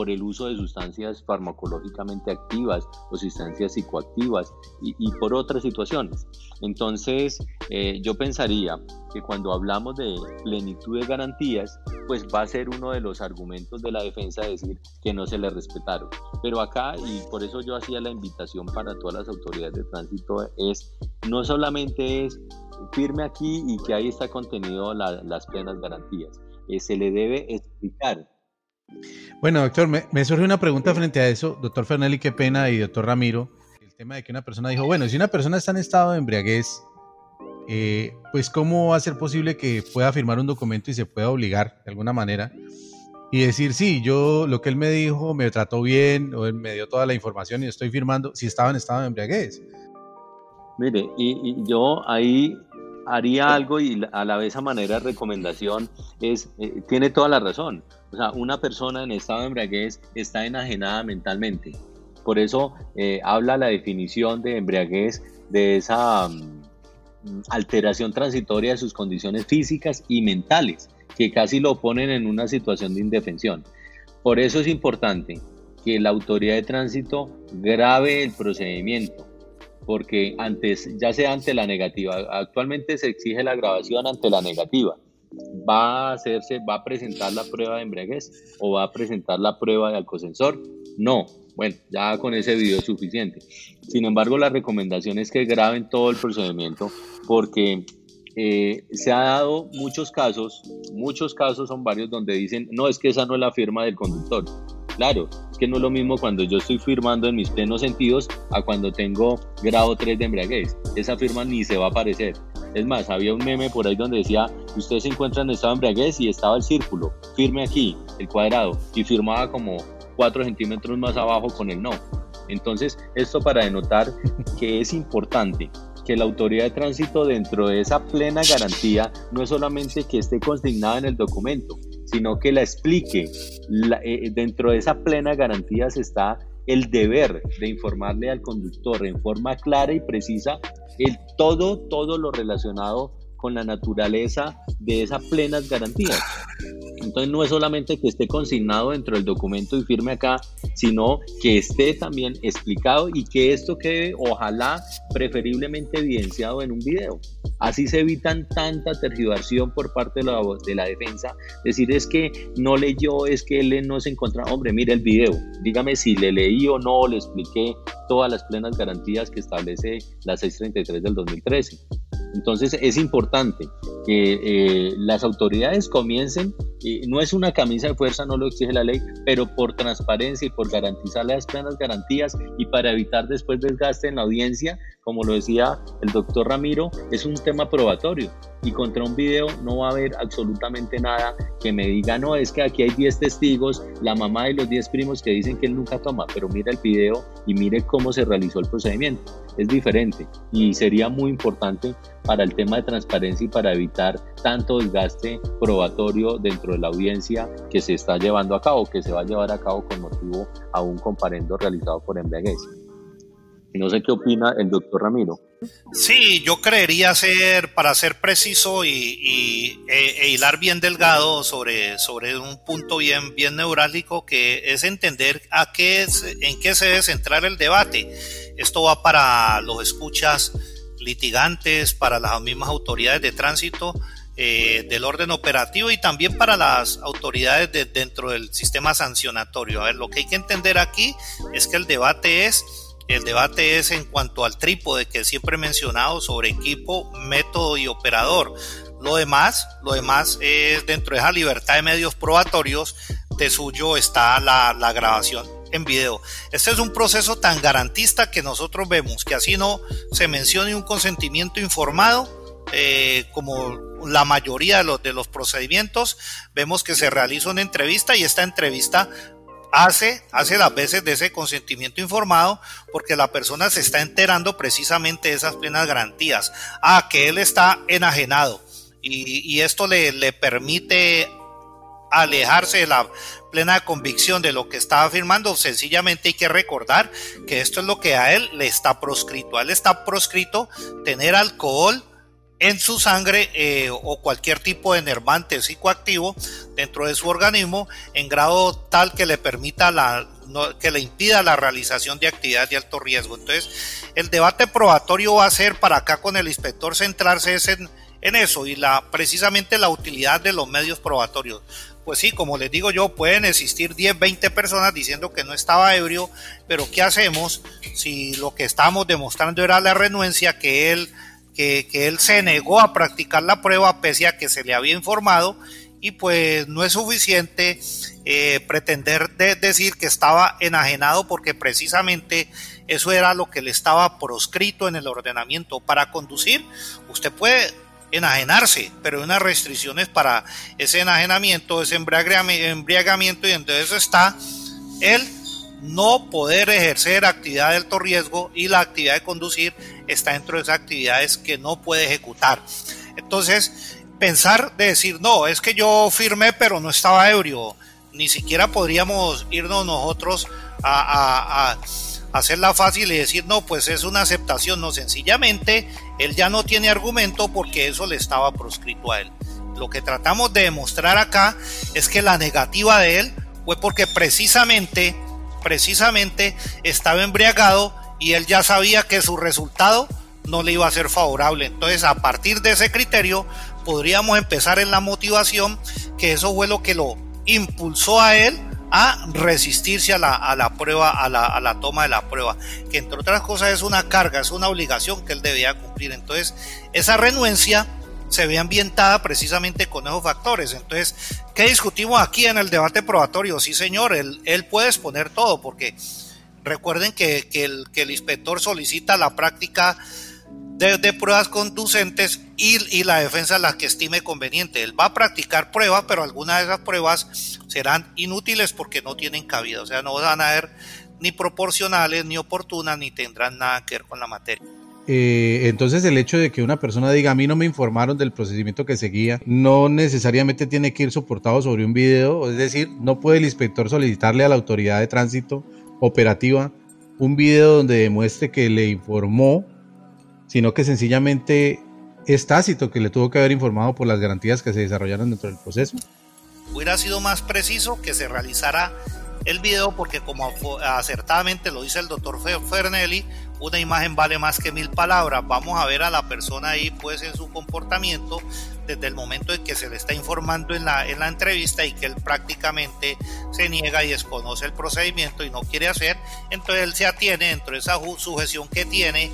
por el uso de sustancias farmacológicamente activas o sustancias psicoactivas y, por otras situaciones. Entonces, eh, yo pensaría que cuando hablamos de plenitud de garantías, pues va a ser uno de los argumentos de la defensa decir que no se le respetaron. Pero acá, y por eso yo hacía la invitación para todas las autoridades de tránsito, es no solamente es firme aquí y que ahí está contenido las plenas garantías, eh, se le debe explicar bueno, doctor, me, surge una pregunta frente a eso, doctor Fernelli, qué pena, y doctor Ramiro, el tema de que una persona dijo, bueno, si una persona está en estado de embriaguez, eh, pues cómo va a ser posible que pueda firmar un documento y se pueda obligar de alguna manera y decir, sí, yo lo que él me dijo me trató bien, o él me dio toda la información y estoy firmando si estaba en estado de embriaguez. Mire, y yo ahí haría algo y a la vez a manera de recomendación es, eh, tiene toda la razón. O sea, una persona en estado de embriaguez está enajenada mentalmente. Por eso eh, habla la definición de embriaguez de esa mm, alteración transitoria de sus condiciones físicas y mentales, que casi lo ponen en una situación de indefensión. Por eso es importante que la autoridad de tránsito grabe el procedimiento, porque antes, ya sea ante la negativa, actualmente se exige la grabación ante la negativa. ¿Va a hacerse, va a presentar la prueba de embriaguez o va a presentar la prueba de alcosensor? No. Bueno, ya con ese video es suficiente. Sin embargo, la recomendación es que graben todo el procedimiento porque eh, se ha dado muchos casos, muchos casos son varios donde dicen, no, es que esa no es la firma del conductor. Claro, es que no es lo mismo cuando yo estoy firmando en mis plenos sentidos a cuando tengo grado 3 de embriaguez. Esa firma ni se va a aparecer. Es más, había un meme por ahí donde decía, usted se encuentra en estado de embriaguez y estaba el círculo, firme aquí, el cuadrado, y firmaba como 4 centímetros más abajo con el no. Entonces, esto para denotar que es importante que la autoridad de tránsito dentro de esa plena garantía no es solamente que esté consignada en el documento, sino que la explique. Eh, dentro de esa plena garantía está el deber de informarle al conductor en forma clara y precisa el todo, todo lo relacionado con la naturaleza de esas plenas garantías. Entonces no es solamente que esté consignado dentro del documento y firme acá, sino que esté también explicado y que esto quede ojalá preferiblemente evidenciado en un video. Así se evitan tanta tergiversación por parte de la, de la defensa. Decir es que no leyó, es que él no se encontró. Hombre, mire el video. Dígame si le leí o no, le expliqué todas las plenas garantías que establece la 633 del 2013. Entonces es importante que eh, las autoridades comiencen, y no es una camisa de fuerza, no lo exige la ley, pero por transparencia y por garantizar las plenas garantías y para evitar después desgaste en la audiencia, como lo decía el doctor Ramiro, es un tema probatorio y contra un video no va a haber absolutamente nada que me diga, no, es que aquí hay 10 testigos, la mamá y los 10 primos que dicen que él nunca toma, pero mira el video y mire cómo se realizó el procedimiento. Es diferente y sería muy importante para el tema de transparencia y para evitar tanto desgaste probatorio dentro de la audiencia que se está llevando a cabo, que se va a llevar a cabo con motivo a un comparendo realizado por embriaguez. No sé qué opina el doctor Ramiro. Sí, yo creería ser, para ser preciso y, e, e, hilar bien delgado sobre, sobre un punto bien, bien neurálgico, que es entender a qué es, en qué se debe centrar el debate. Esto va para los escuchas litigantes, para las mismas autoridades de tránsito, eh, del orden operativo y también para las autoridades de, dentro del sistema sancionatorio. A ver, lo que hay que entender aquí es que el debate es el debate es en cuanto al trípode que siempre he mencionado sobre equipo, método y operador. Lo demás, lo demás es dentro de esa libertad de medios probatorios, de suyo está la, grabación en video. Este es un proceso tan garantista que nosotros vemos que así no se mencione un consentimiento informado, eh, como la mayoría de los procedimientos, vemos que se realiza una entrevista y esta entrevista hace, hace las veces de ese consentimiento informado porque la persona se está enterando precisamente de esas plenas garantías, a que él está enajenado. Y, esto le, le, permite alejarse de la plena convicción de lo que está afirmando, sencillamente hay que recordar que esto es lo que a él le está proscrito, a él está proscrito tener alcohol, en su sangre eh, o cualquier tipo de nervante psicoactivo dentro de su organismo en grado tal que le permita la que le impida la realización de actividades de alto riesgo. Entonces, el debate probatorio va a ser para acá con el inspector centrarse en, en eso y la precisamente la utilidad de los medios probatorios. Pues sí, como les digo yo, pueden existir 10, 20 personas diciendo que no estaba ebrio, pero ¿qué hacemos si lo que estamos demostrando era la renuencia que él que, él se negó a practicar la prueba pese a que se le había informado y pues no es suficiente eh, pretender decir que estaba enajenado porque precisamente eso era lo que le estaba proscrito en el ordenamiento. Para conducir usted puede enajenarse, pero hay unas restricciones para ese enajenamiento, ese embriagamiento y entonces está él no poder ejercer actividad de alto riesgo y la actividad de conducir está dentro de esas actividades que no puede ejecutar. Entonces, pensar de decir, no, es que yo firmé pero no estaba ebrio, ni siquiera podríamos irnos nosotros a, hacerla fácil y decir, no, pues es una aceptación, no, sencillamente él ya no tiene argumento porque eso le estaba proscrito a él. Lo que tratamos de demostrar acá es que la negativa de él fue porque precisamente precisamente estaba embriagado y él ya sabía que su resultado no le iba a ser favorable. Entonces, a partir de ese criterio, podríamos empezar en la motivación, que eso fue lo que lo impulsó a él a resistirse a la, a la prueba, a la, a la, toma de la prueba, que entre otras cosas es una carga, es una obligación que él debía cumplir. Entonces, esa renuencia se ve ambientada precisamente con esos factores. Entonces, ¿qué discutimos aquí en el debate probatorio? Sí, señor, él, él puede exponer todo, porque recuerden que, el, que el inspector solicita la práctica de, pruebas conducentes y, y, la defensa la que estime conveniente. Él va a practicar pruebas, pero algunas de esas pruebas serán inútiles porque no tienen cabida, o sea, no van a ser ni proporcionales, ni oportunas, ni tendrán nada que ver con la materia. Eh, entonces el hecho de que una persona diga a mí no me informaron del procedimiento que seguía, no necesariamente tiene que ir soportado sobre un video, es decir, no puede el inspector solicitarle a la autoridad de tránsito operativa un video donde demuestre que le informó, sino que sencillamente es tácito que le tuvo que haber informado por las garantías que se desarrollaron dentro del proceso. Hubiera sido más preciso que se realizara el video porque como acertadamente lo dice el doctor Fernelli, una imagen vale más que mil palabras. Vamos a ver a la persona ahí pues en su comportamiento desde el momento en que se le está informando en la, en la entrevista y que él prácticamente se niega y desconoce el procedimiento y no quiere hacer, entonces él se atiene dentro de esa sujeción que tiene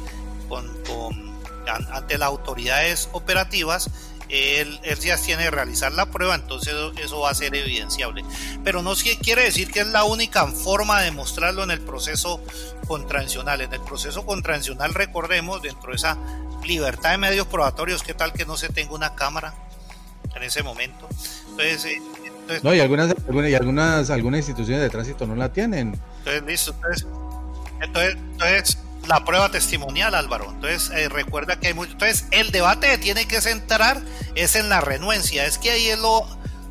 ante las autoridades operativas él, él se abstiene realizar la prueba, entonces eso va a ser evidenciable. Pero no quiere decir que es la única forma de mostrarlo en el proceso contravencional. En el proceso contravencional, recordemos, dentro de esa libertad de medios probatorios, ¿qué tal que no se tenga una cámara en ese momento? Entonces, eh, no, y algunas, y algunas, algunas instituciones de tránsito no la tienen. Entonces, listo. Entonces, entonces, entonces la prueba testimonial, Álvaro. Entonces, eh, recuerda que hay mucho. Entonces, el debate tiene que centrar es en la renuencia. Es que ahí es lo,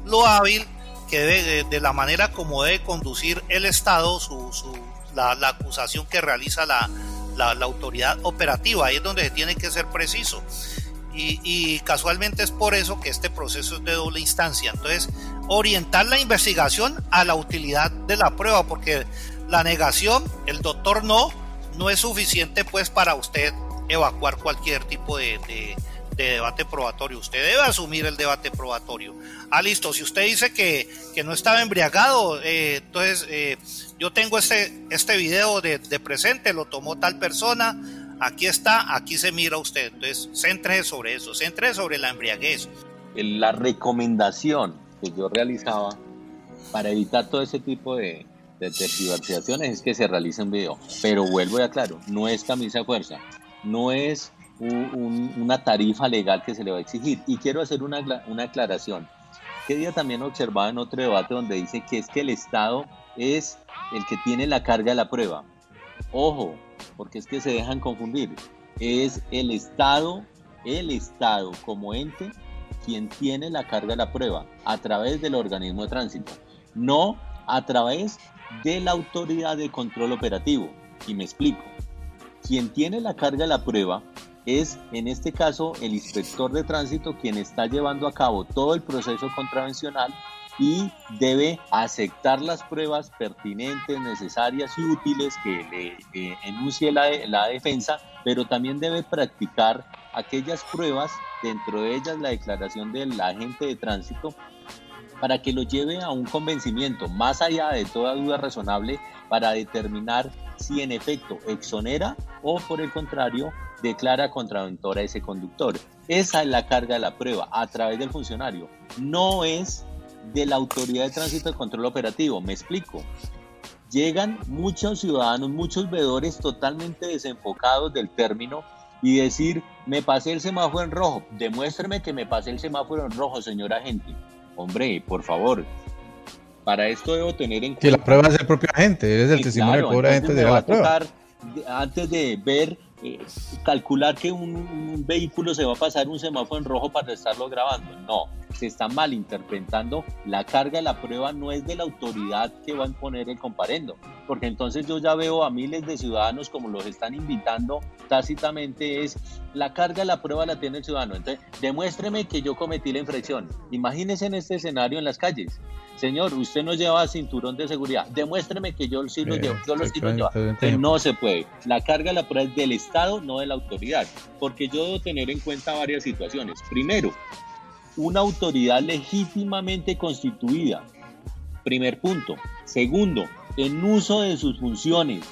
lo hábil que debe, de, la manera como debe conducir el Estado su, su la, acusación que realiza la, la, autoridad operativa, ahí es donde se tiene que ser preciso. Y, y, casualmente es por eso que este proceso es de doble instancia. Entonces, orientar la investigación a la utilidad de la prueba, porque la negación, el doctor no, no es suficiente pues para usted evacuar cualquier tipo de, debate probatorio. Usted debe asumir el debate probatorio. Ah, listo. Si usted dice que, no estaba embriagado, eh, entonces eh, yo tengo este, este video de, presente, lo tomó tal persona, aquí está, aquí se mira usted. Entonces, centre sobre eso, centre sobre la embriaguez. La recomendación que yo realizaba para evitar todo ese tipo de, de tergiversaciones es que se realice un video. Pero vuelvo y aclaro, no es camisa de fuerza, no es una tarifa legal que se le va a exigir. Y quiero hacer una, una aclaración. Que día también observaba en otro debate donde dice que es que el Estado es el que tiene la carga de la prueba. Ojo, porque es que se dejan confundir. Es el Estado, el Estado como ente quien tiene la carga de la prueba a través del organismo de tránsito, no a través de la autoridad de control operativo. Y me explico. Quien tiene la carga de la prueba es, en este caso, el inspector de tránsito quien está llevando a cabo todo el proceso contravencional y debe aceptar las pruebas pertinentes, necesarias y útiles que le enuncie la, la defensa, pero también debe practicar aquellas pruebas, dentro de ellas la declaración del agente de tránsito, para que lo lleve a un convencimiento más allá de toda duda razonable para determinar si en efecto exonera o por el contrario declara contraventora a ese conductor. Esa es la carga de la prueba a través del funcionario. No es de la autoridad de tránsito de control operativo. Me explico. Llegan muchos ciudadanos, muchos veedores totalmente desenfocados del término y decir, me pasé el semáforo en rojo, demuéstreme que me pasé el semáforo en rojo, señora agente. Hombre, por favor, para esto debo tener en cuenta. Que la prueba es el propio agente, es el testimonio del agente de la prueba. Antes de ver, eh, calcular que un, vehículo se va a pasar un semáforo en rojo para estarlo grabando. No, se está malinterpretando. La carga de la prueba no es de la autoridad que va a imponer el comparendo, porque entonces yo ya veo a miles de ciudadanos como los están invitando tácitamente es la carga de la prueba la tiene el ciudadano. Entonces, demuéstreme que yo cometí la infracción. Imagínese en este escenario en las calles. Señor, usted no lleva cinturón de seguridad. Demuéstreme que yo sí lo llevo. Yo lo sí lo llevo. no se puede. La carga de la prueba es del Estado, no de la autoridad. Porque yo debo tener en cuenta varias situaciones. Primero, una autoridad legítimamente constituida. Primer punto. Segundo, en uso de sus funciones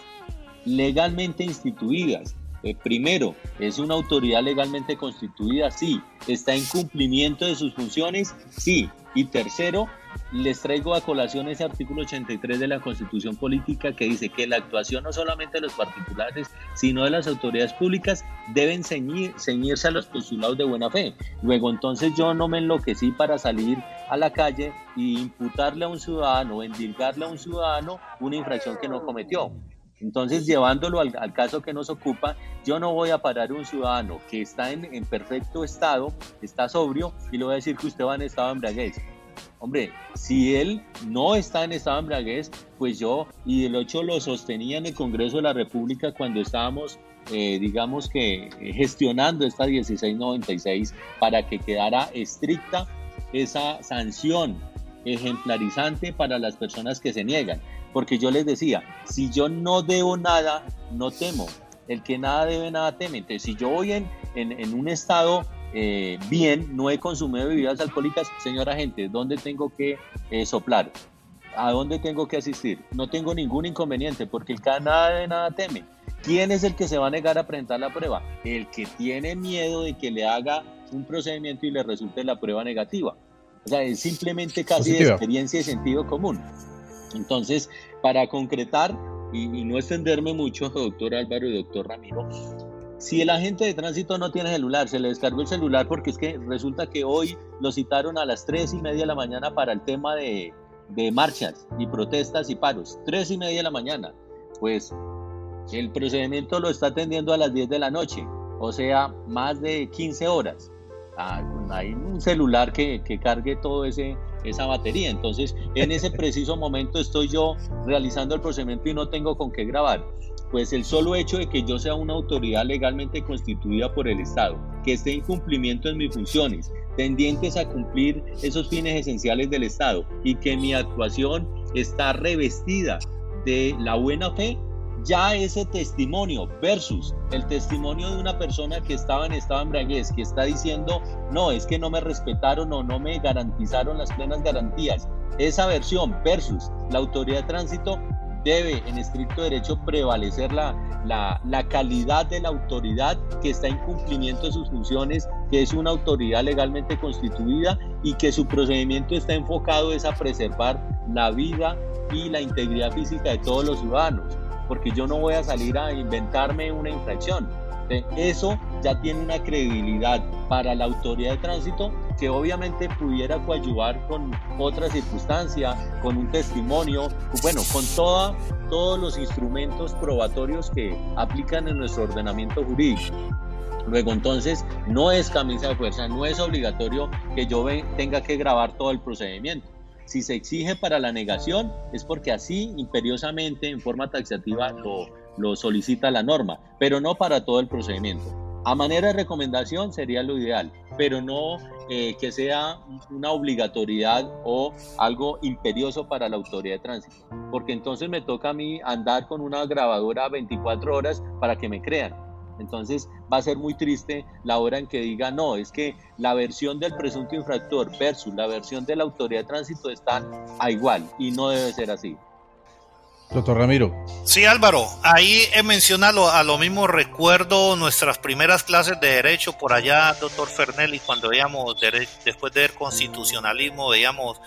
legalmente instituidas. Eh, primero, ¿es una autoridad legalmente constituida? Sí. ¿Está en cumplimiento de sus funciones? Sí. Y tercero, les traigo a colación ese artículo 83 de la Constitución Política que dice que la actuación no solamente de los particulares, sino de las autoridades públicas deben ceñirse a los postulados de buena fe. Luego entonces yo no me enloquecí para salir a la calle y imputarle a un ciudadano endilgarle a un ciudadano una infracción que no cometió. Entonces, llevándolo al, caso que nos ocupa, yo no voy a parar un ciudadano que está en, perfecto estado, está sobrio, y le voy a decir que usted va en estado de embriaguez. Hombre, si él no está en estado de embriaguez, pues yo, y el hecho lo sostenía en el Congreso de la República cuando estábamos, eh, digamos que, gestionando esta 1696 para que quedara estricta esa sanción ejemplarizante para las personas que se niegan. Porque yo les decía, si yo no debo nada, no temo. El que nada debe, nada teme. Entonces, si yo voy en, en un estado eh, bien, no he consumido bebidas alcohólicas, señora gente, ¿dónde tengo que eh, soplar? ¿A dónde tengo que asistir? No tengo ningún inconveniente porque el que nada de nada teme. ¿Quién es el que se va a negar a presentar la prueba? El que tiene miedo de que le haga un procedimiento y le resulte la prueba negativa. O sea, es simplemente casi de experiencia y sentido común. Entonces, para concretar y, no extenderme mucho, doctor Álvaro y doctor Ramiro, si el agente de tránsito no tiene celular, se le descargó el celular porque es que resulta que hoy lo citaron a las 3 y media de la mañana para el tema de, marchas y protestas y paros. 3 y media de la mañana. Pues el procedimiento lo está atendiendo a las 10 de la noche, o sea, más de 15 horas. Ah, hay un celular que, cargue todo ese, esa batería. Entonces, en ese [LAUGHS] preciso momento estoy yo realizando el procedimiento y no tengo con qué grabar. Pues el solo hecho de que yo sea una autoridad legalmente constituida por el Estado, que esté en cumplimiento en mis funciones, tendientes a cumplir esos fines esenciales del Estado y que mi actuación está revestida de la buena fe, ya ese testimonio versus el testimonio de una persona que estaba en estado de embriaguez, que está diciendo, no, es que no me respetaron o no me garantizaron las plenas garantías. Esa versión versus la autoridad de tránsito debe en estricto derecho prevalecer la, la, la, calidad de la autoridad que está en cumplimiento de sus funciones, que es una autoridad legalmente constituida y que su procedimiento está enfocado es a preservar la vida y la integridad física de todos los ciudadanos, porque yo no voy a salir a inventarme una infracción. Eso ya tiene una credibilidad para la autoridad de tránsito que obviamente pudiera coadyuvar con otra circunstancia, con un testimonio, bueno, con toda, todos los instrumentos probatorios que aplican en nuestro ordenamiento jurídico. Luego entonces no es camisa de fuerza, no es obligatorio que yo tenga que grabar todo el procedimiento. Si se exige para la negación es porque así imperiosamente en forma taxativa lo, lo solicita la norma, pero no para todo el procedimiento. A manera de recomendación sería lo ideal, pero no eh, que sea una obligatoriedad o algo imperioso para la autoridad de tránsito, porque entonces me toca a mí andar con una grabadora 24 horas para que me crean. Entonces va a ser muy triste la hora en que diga, no, es que la versión del presunto infractor versus la versión de la autoridad de tránsito están a igual y no debe ser así. Doctor Ramiro. Sí, Álvaro, ahí menciona a lo mismo, recuerdo nuestras primeras clases de Derecho por allá, doctor Fernelli, cuando veíamos, después de ver constitucionalismo, veíamos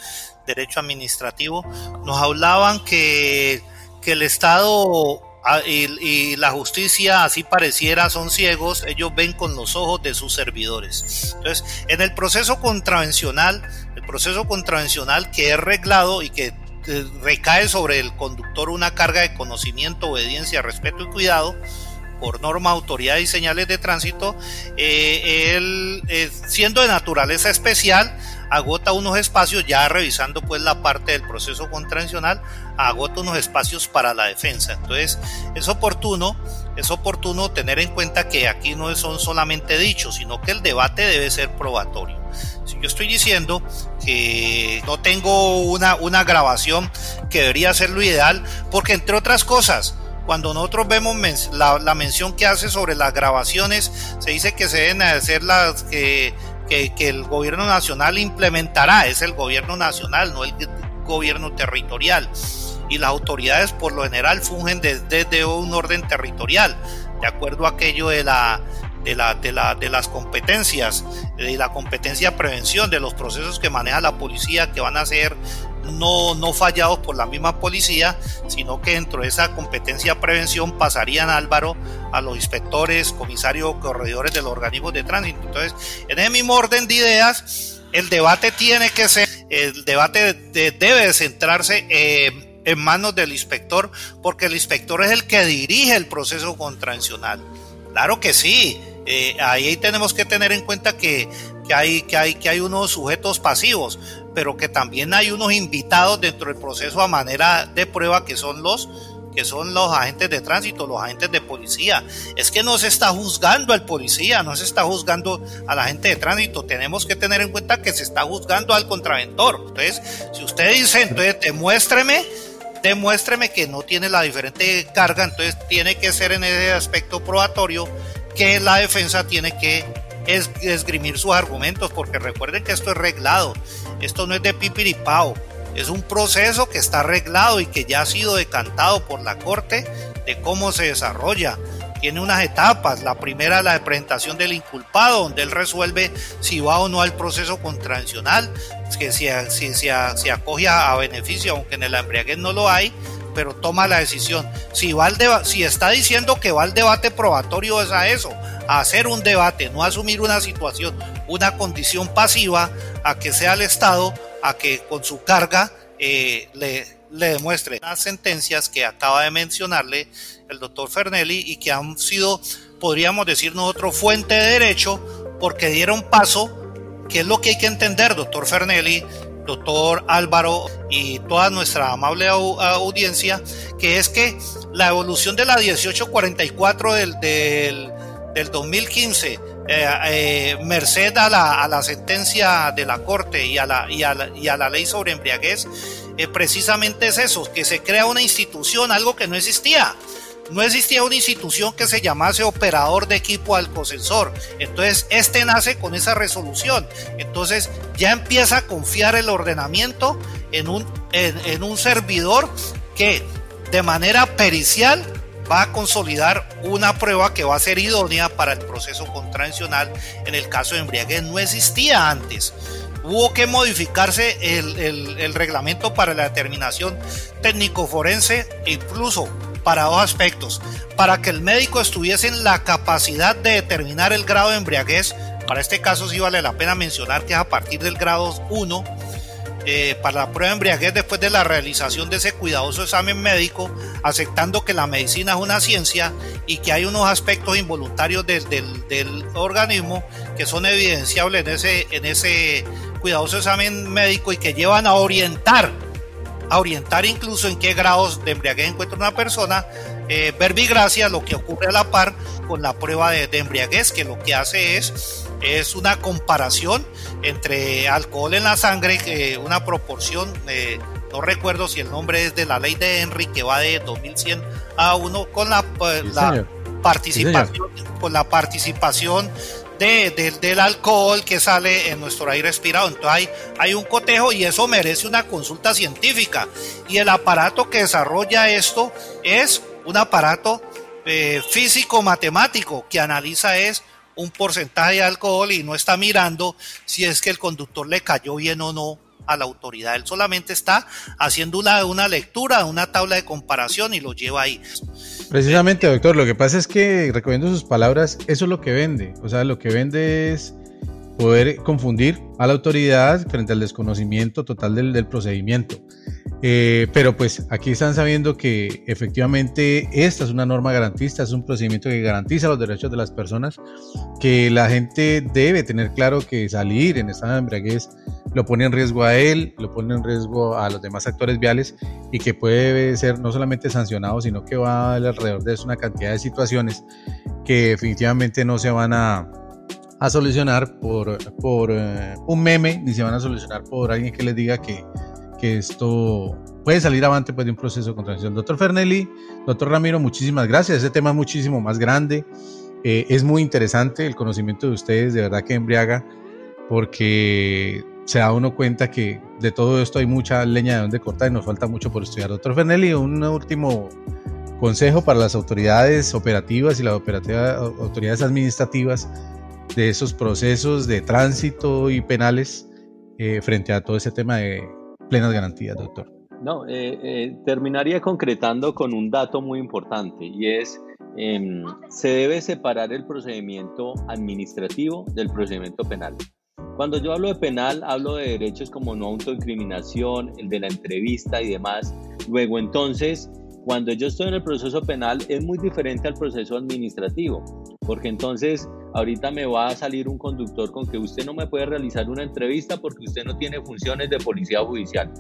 Derecho Administrativo, nos hablaban que, que el Estado y, la justicia así pareciera son ciegos, ellos ven con los ojos de sus servidores. Entonces, en el proceso contravencional, el proceso contravencional que es reglado y que eh, recae sobre el conductor una carga de conocimiento, obediencia, respeto y cuidado por norma, autoridad y señales de tránsito, eh, él, eh, siendo de naturaleza especial, agota unos espacios, ya revisando pues la parte del proceso contravencional, agota unos espacios para la defensa. Entonces, es oportuno, es oportuno tener en cuenta que aquí no son solamente dichos, sino que el debate debe ser probatorio. Si yo estoy diciendo que no tengo una, una grabación que debería ser lo ideal, porque entre otras cosas, cuando nosotros vemos la, la, mención que hace sobre las grabaciones, se dice que se deben hacer las que, que, que, el gobierno nacional implementará, es el gobierno nacional, no el gobierno territorial. Y las autoridades por lo general fungen desde, desde un orden territorial, de acuerdo a aquello de la de, la, de, la, de las competencias, de la competencia prevención, de los procesos que maneja la policía que van a ser no, no fallados por la misma policía, sino que dentro de esa competencia prevención pasarían Álvaro a los inspectores, comisarios, corredores de los organismos de tránsito. Entonces, en el mismo orden de ideas, el debate tiene que ser, el debate debe centrarse en manos del inspector, porque el inspector es el que dirige el proceso contravencional. Claro que sí, eh, ahí tenemos que tener en cuenta que, hay, que, hay, que hay unos sujetos pasivos, pero que también hay unos invitados dentro del proceso a manera de prueba que son los que son los agentes de tránsito, los agentes de policía. Es que no se está juzgando al policía, no se está juzgando a la gente de tránsito. Tenemos que tener en cuenta que se está juzgando al contraventor. Entonces, si usted dice, entonces demuéstreme, demuéstreme que no tiene la diferente carga, entonces tiene que ser en ese aspecto probatorio que la defensa tiene que esgrimir sus argumentos, porque recuerden que esto es reglado, esto no es de pipiripao, es un proceso que está arreglado y que ya ha sido decantado por la Corte de cómo se desarrolla. Tiene unas etapas. La primera, la de presentación del inculpado, donde él resuelve si va o no al proceso contravencional, que si, si, si, acoge a beneficio, aunque en el embriaguez no lo hay pero toma la decisión. Si, va si está diciendo que va al debate probatorio es a eso, a hacer un debate, no asumir una situación, una condición pasiva, a que sea el Estado, a que con su carga eh, le, le demuestre las sentencias que acaba de mencionarle el doctor Fernelli y que han sido, podríamos decir nosotros, fuente de derecho porque dieron paso, que es lo que hay que entender, doctor Fernelli, doctor Álvaro y toda nuestra amable audiencia, que es que la evolución de la 1844 del, del, del 2015, eh, eh, merced a la, a la, sentencia de la Corte y a la, y a la, y a la ley sobre embriaguez, eh, precisamente es eso, que se crea una institución, algo que no existía no existía una institución que se llamase operador de equipo alcocensor. Entonces, este nace con esa resolución. Entonces, ya empieza a confiar el ordenamiento en un, en, un servidor que de manera pericial va a consolidar una prueba que va a ser idónea para el proceso contravencional en el caso de embriaguez. No existía antes. Hubo que modificarse el, el reglamento para la determinación técnico forense, incluso para dos aspectos. Para que el médico estuviese en la capacidad de determinar el grado de embriaguez, para este caso sí vale la pena mencionar que es a partir del grado 1, eh, para la prueba de embriaguez después de la realización de ese cuidadoso examen médico, aceptando que la medicina es una ciencia y que hay unos aspectos involuntarios del, del, organismo que son evidenciables en ese, en ese cuidadoso examen médico y que llevan a orientar a orientar incluso en qué grados de embriaguez encuentra una persona, eh, verbigracia, lo que ocurre a la par con la prueba de, embriaguez, que lo que hace es, es una comparación entre alcohol en la sangre, eh, una proporción, eh, no recuerdo si el nombre es de la ley de Henry, que va de 2100 a 1, con la, la participación, con la participación del alcohol que sale en nuestro aire respirado. Entonces hay, hay un cotejo y eso merece una consulta científica. Y el aparato que desarrolla esto es un aparato eh, físico-matemático que analiza es un porcentaje de alcohol y no está mirando si es que el conductor le cayó bien o no a la autoridad. Él solamente está haciendo una, una lectura, una tabla de comparación y lo lleva ahí. Precisamente, doctor, lo que pasa es que, recomiendo sus palabras, eso es lo que vende. O sea, lo que vende es poder confundir a la autoridad frente al desconocimiento total del, del procedimiento. Eh, pero pues aquí están sabiendo que efectivamente esta es una norma garantista, es un procedimiento que garantiza los derechos de las personas, que la gente debe tener claro que salir en estado de embriaguez lo pone en riesgo a él, lo pone en riesgo a los demás actores viales y que puede ser no solamente sancionado, sino que va alrededor de eso una cantidad de situaciones que definitivamente no se van a, a solucionar por, por eh, un meme, ni se van a solucionar por alguien que les diga que que esto puede salir avante pues, de un proceso de contradicción. Doctor Fernelli, doctor Ramiro, muchísimas gracias. Este tema es muchísimo más grande. Eh, es muy interesante el conocimiento de ustedes, de verdad que embriaga, porque se da uno cuenta que de todo esto hay mucha leña de donde cortar y nos falta mucho por estudiar. Doctor Fernelli, un último consejo para las autoridades operativas y las autoridades administrativas de esos procesos de tránsito y penales eh, frente a todo ese tema de plenas garantías, doctor. No, eh, eh, terminaría concretando con un dato muy importante y es, eh, se debe separar el procedimiento administrativo del procedimiento penal. Cuando yo hablo de penal, hablo de derechos como no autoincriminación, el de la entrevista y demás. Luego, entonces, cuando yo estoy en el proceso penal es muy diferente al proceso administrativo, porque entonces ahorita me va a salir un conductor con que usted no me puede realizar una entrevista porque usted no tiene funciones de policía judicial.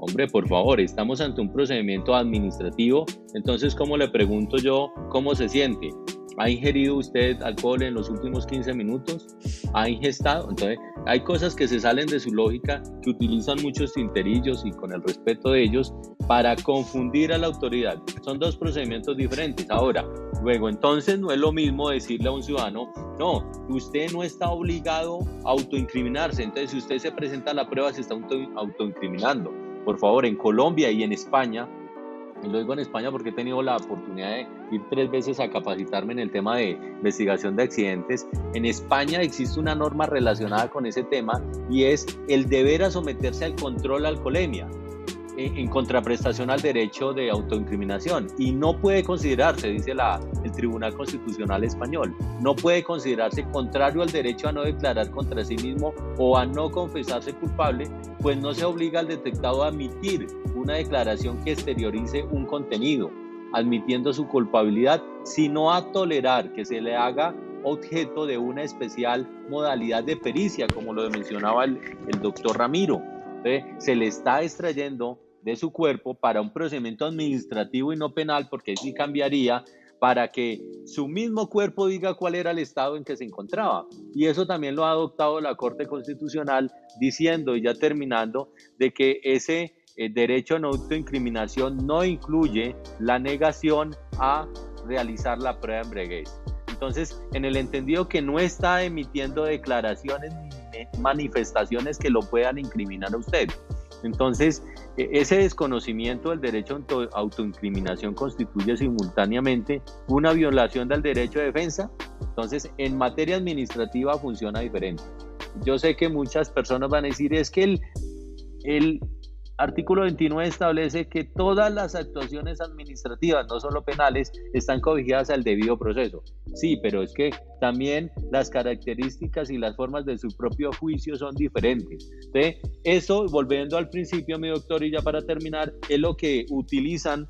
Hombre, por favor, estamos ante un procedimiento administrativo, entonces, ¿cómo le pregunto yo cómo se siente? ¿Ha ingerido usted alcohol en los últimos 15 minutos? ¿Ha ingestado? Entonces, hay cosas que se salen de su lógica, que utilizan muchos tinterillos y con el respeto de ellos para confundir a la autoridad. Son dos procedimientos diferentes. Ahora, luego, entonces no es lo mismo decirle a un ciudadano, no, usted no está obligado a autoincriminarse. Entonces, si usted se presenta a la prueba, se está autoincriminando. Por favor, en Colombia y en España y lo digo en España porque he tenido la oportunidad de ir tres veces a capacitarme en el tema de investigación de accidentes. En España existe una norma relacionada con ese tema y es el deber a someterse al control alcoholemia en contraprestación al derecho de autoincriminación. Y no puede considerarse, dice la, el Tribunal Constitucional Español, no puede considerarse contrario al derecho a no declarar contra sí mismo o a no confesarse culpable, pues no se obliga al detectado a admitir una declaración que exteriorice un contenido, admitiendo su culpabilidad, sino a tolerar que se le haga objeto de una especial modalidad de pericia, como lo mencionaba el, el doctor Ramiro se le está extrayendo de su cuerpo para un procedimiento administrativo y no penal, porque sí cambiaría para que su mismo cuerpo diga cuál era el estado en que se encontraba. Y eso también lo ha adoptado la Corte Constitucional diciendo, y ya terminando, de que ese eh, derecho a no autoincriminación no incluye la negación a realizar la prueba de embriaguez. Entonces, en el entendido que no está emitiendo declaraciones ni manifestaciones que lo puedan incriminar a usted. Entonces, e, ese desconocimiento del derecho a autoincriminación constituye simultáneamente una violación del derecho de defensa. Entonces, en materia administrativa funciona diferente. Yo sé que muchas personas van a decir, es que el, el artículo 29 establece que todas las actuaciones administrativas, no solo penales, están cobijadas al debido proceso. Sí, pero es que también las características y las formas de su propio juicio son diferentes. ¿sí? Eso, volviendo al principio, mi doctor, y ya para terminar, es lo que utilizan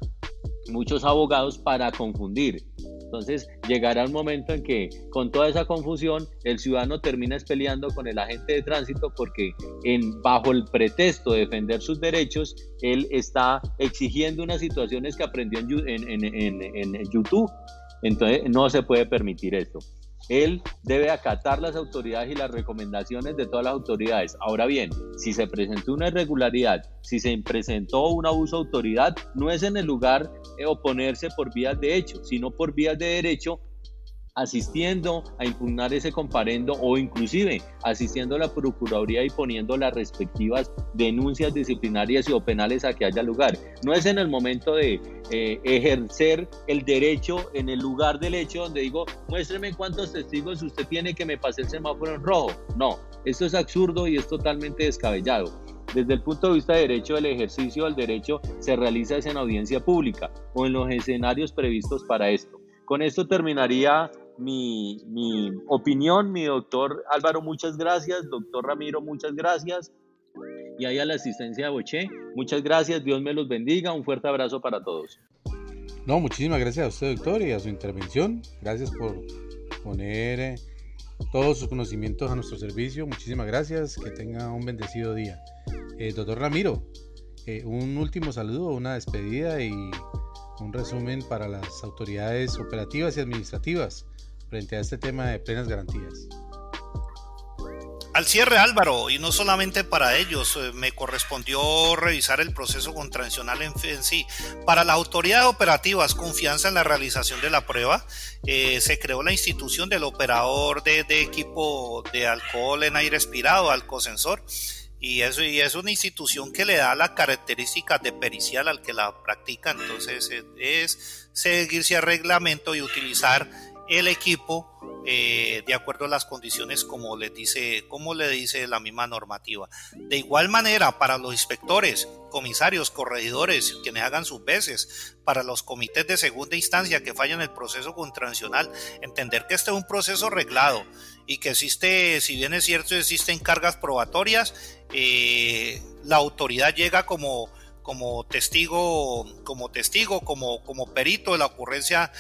muchos abogados para confundir. Entonces llegará un momento en que con toda esa confusión el ciudadano termina peleando con el agente de tránsito porque en, bajo el pretexto de defender sus derechos, él está exigiendo unas situaciones que aprendió en, en YouTube. Entonces no se puede permitir esto. Él debe acatar las autoridades y las recomendaciones de todas las autoridades. Ahora bien, si se presentó una irregularidad, si se presentó un abuso de autoridad, no es en el lugar de oponerse por vías de hecho, sino por vías de derecho asistiendo a impugnar ese comparendo o inclusive asistiendo a la Procuraduría y poniendo las respectivas denuncias disciplinarias y o penales a que haya lugar. No es en el momento de eh, ejercer el derecho en el lugar del hecho donde digo, muéstreme cuántos testigos usted tiene que me pase el semáforo en rojo. No, esto es absurdo y es totalmente descabellado. Desde el punto de vista de derecho, el ejercicio del derecho se realiza en audiencia pública o en los escenarios previstos para esto. Con esto terminaría mi, mi opinión, mi doctor Álvaro, muchas gracias, doctor Ramiro, muchas gracias. Y ahí a la asistencia de Boché, muchas gracias, Dios me los bendiga, un fuerte abrazo para todos. No, muchísimas gracias a usted, doctor, y a su intervención. Gracias por poner eh, todos sus conocimientos a nuestro servicio. Muchísimas gracias, que tenga un bendecido día. Eh, doctor Ramiro, eh, un último saludo, una despedida y un resumen para las autoridades operativas y administrativas frente a este tema de plenas garantías. Al cierre Álvaro, y no solamente para ellos, eh, me correspondió revisar el proceso contravencional en, sí. Para las autoridades operativas, confianza en la realización de la prueba, eh, se creó la institución del operador de, equipo de alcohol en aire expirado, Alcosensor, y eso y es una institución que le da la característica de pericial al que la practica, entonces eh, es seguirse a reglamento y utilizar el equipo eh, de acuerdo a las condiciones como le dice como le dice la misma normativa. De igual manera para los inspectores comisarios corregidores quienes hagan sus veces para los comités de segunda instancia que fallan el proceso contravencional entender que este es un proceso reglado y que existe si bien es cierto existen cargas probatorias eh, la autoridad llega como como testigo, como testigo, como, como perito de la ocurrencia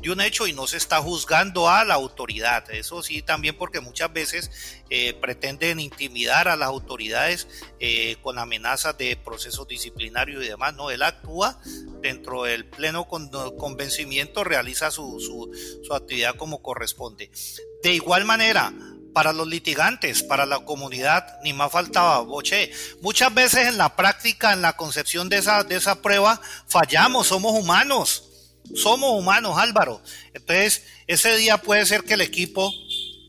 de un hecho y no se está juzgando a la autoridad. Eso sí, también porque muchas veces eh, pretenden intimidar a las autoridades eh, con amenazas de procesos disciplinarios y demás. No, él actúa dentro del pleno convencimiento, realiza su, su, su actividad como corresponde. De igual manera, para los litigantes, para la comunidad, ni más faltaba, boche. Muchas veces en la práctica, en la concepción de esa, de esa prueba, fallamos, somos humanos. Somos humanos, Álvaro. Entonces, ese día puede ser que el equipo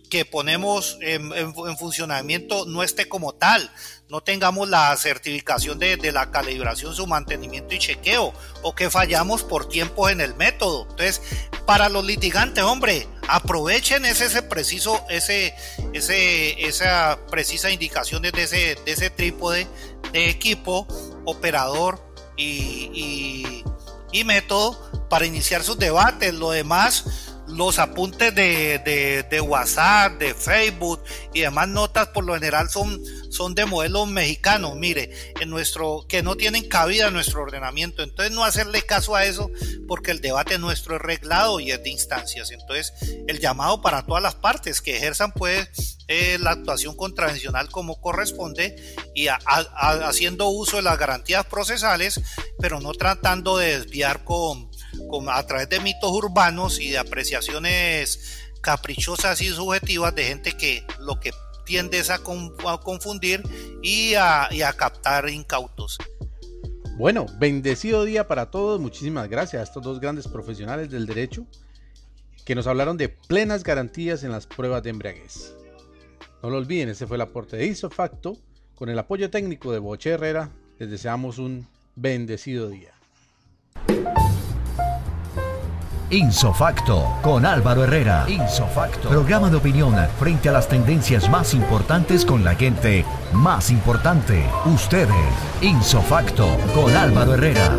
que ponemos en, funcionamiento no esté como tal, no tengamos la certificación de, de, la calibración, su mantenimiento y chequeo, o que fallamos por tiempo en el método. Entonces, para los litigantes, hombre, aprovechen ese, ese preciso, ese, ese, esa precisa indicación de ese, de ese trípode de equipo, operador y, y, método para iniciar sus debates. Lo demás, los apuntes de, de, de, WhatsApp, de Facebook y demás notas por lo general son, son de modelos mexicanos, mire, en nuestro, que no tienen cabida en nuestro ordenamiento. Entonces no hacerle caso a eso porque el debate nuestro es reglado y es de instancias. Entonces el llamado para todas las partes que ejerzan pues eh, la actuación contravencional como corresponde y haciendo uso de las garantías procesales, pero no tratando de desviar con, a través de mitos urbanos y de apreciaciones caprichosas y subjetivas de gente que lo que tiende es a, confundir y a, captar incautos. Bueno, bendecido día para todos. Muchísimas gracias a estos dos grandes profesionales del derecho que nos hablaron de plenas garantías en las pruebas de embriaguez. No lo olviden, ese fue el aporte de Isofacto. Con el apoyo técnico de Boche Herrera, les deseamos un bendecido día. Insofacto con Álvaro Herrera. Insofacto. Programa de opinión frente a las tendencias más importantes con la gente más importante. Ustedes. Insofacto con Álvaro Herrera.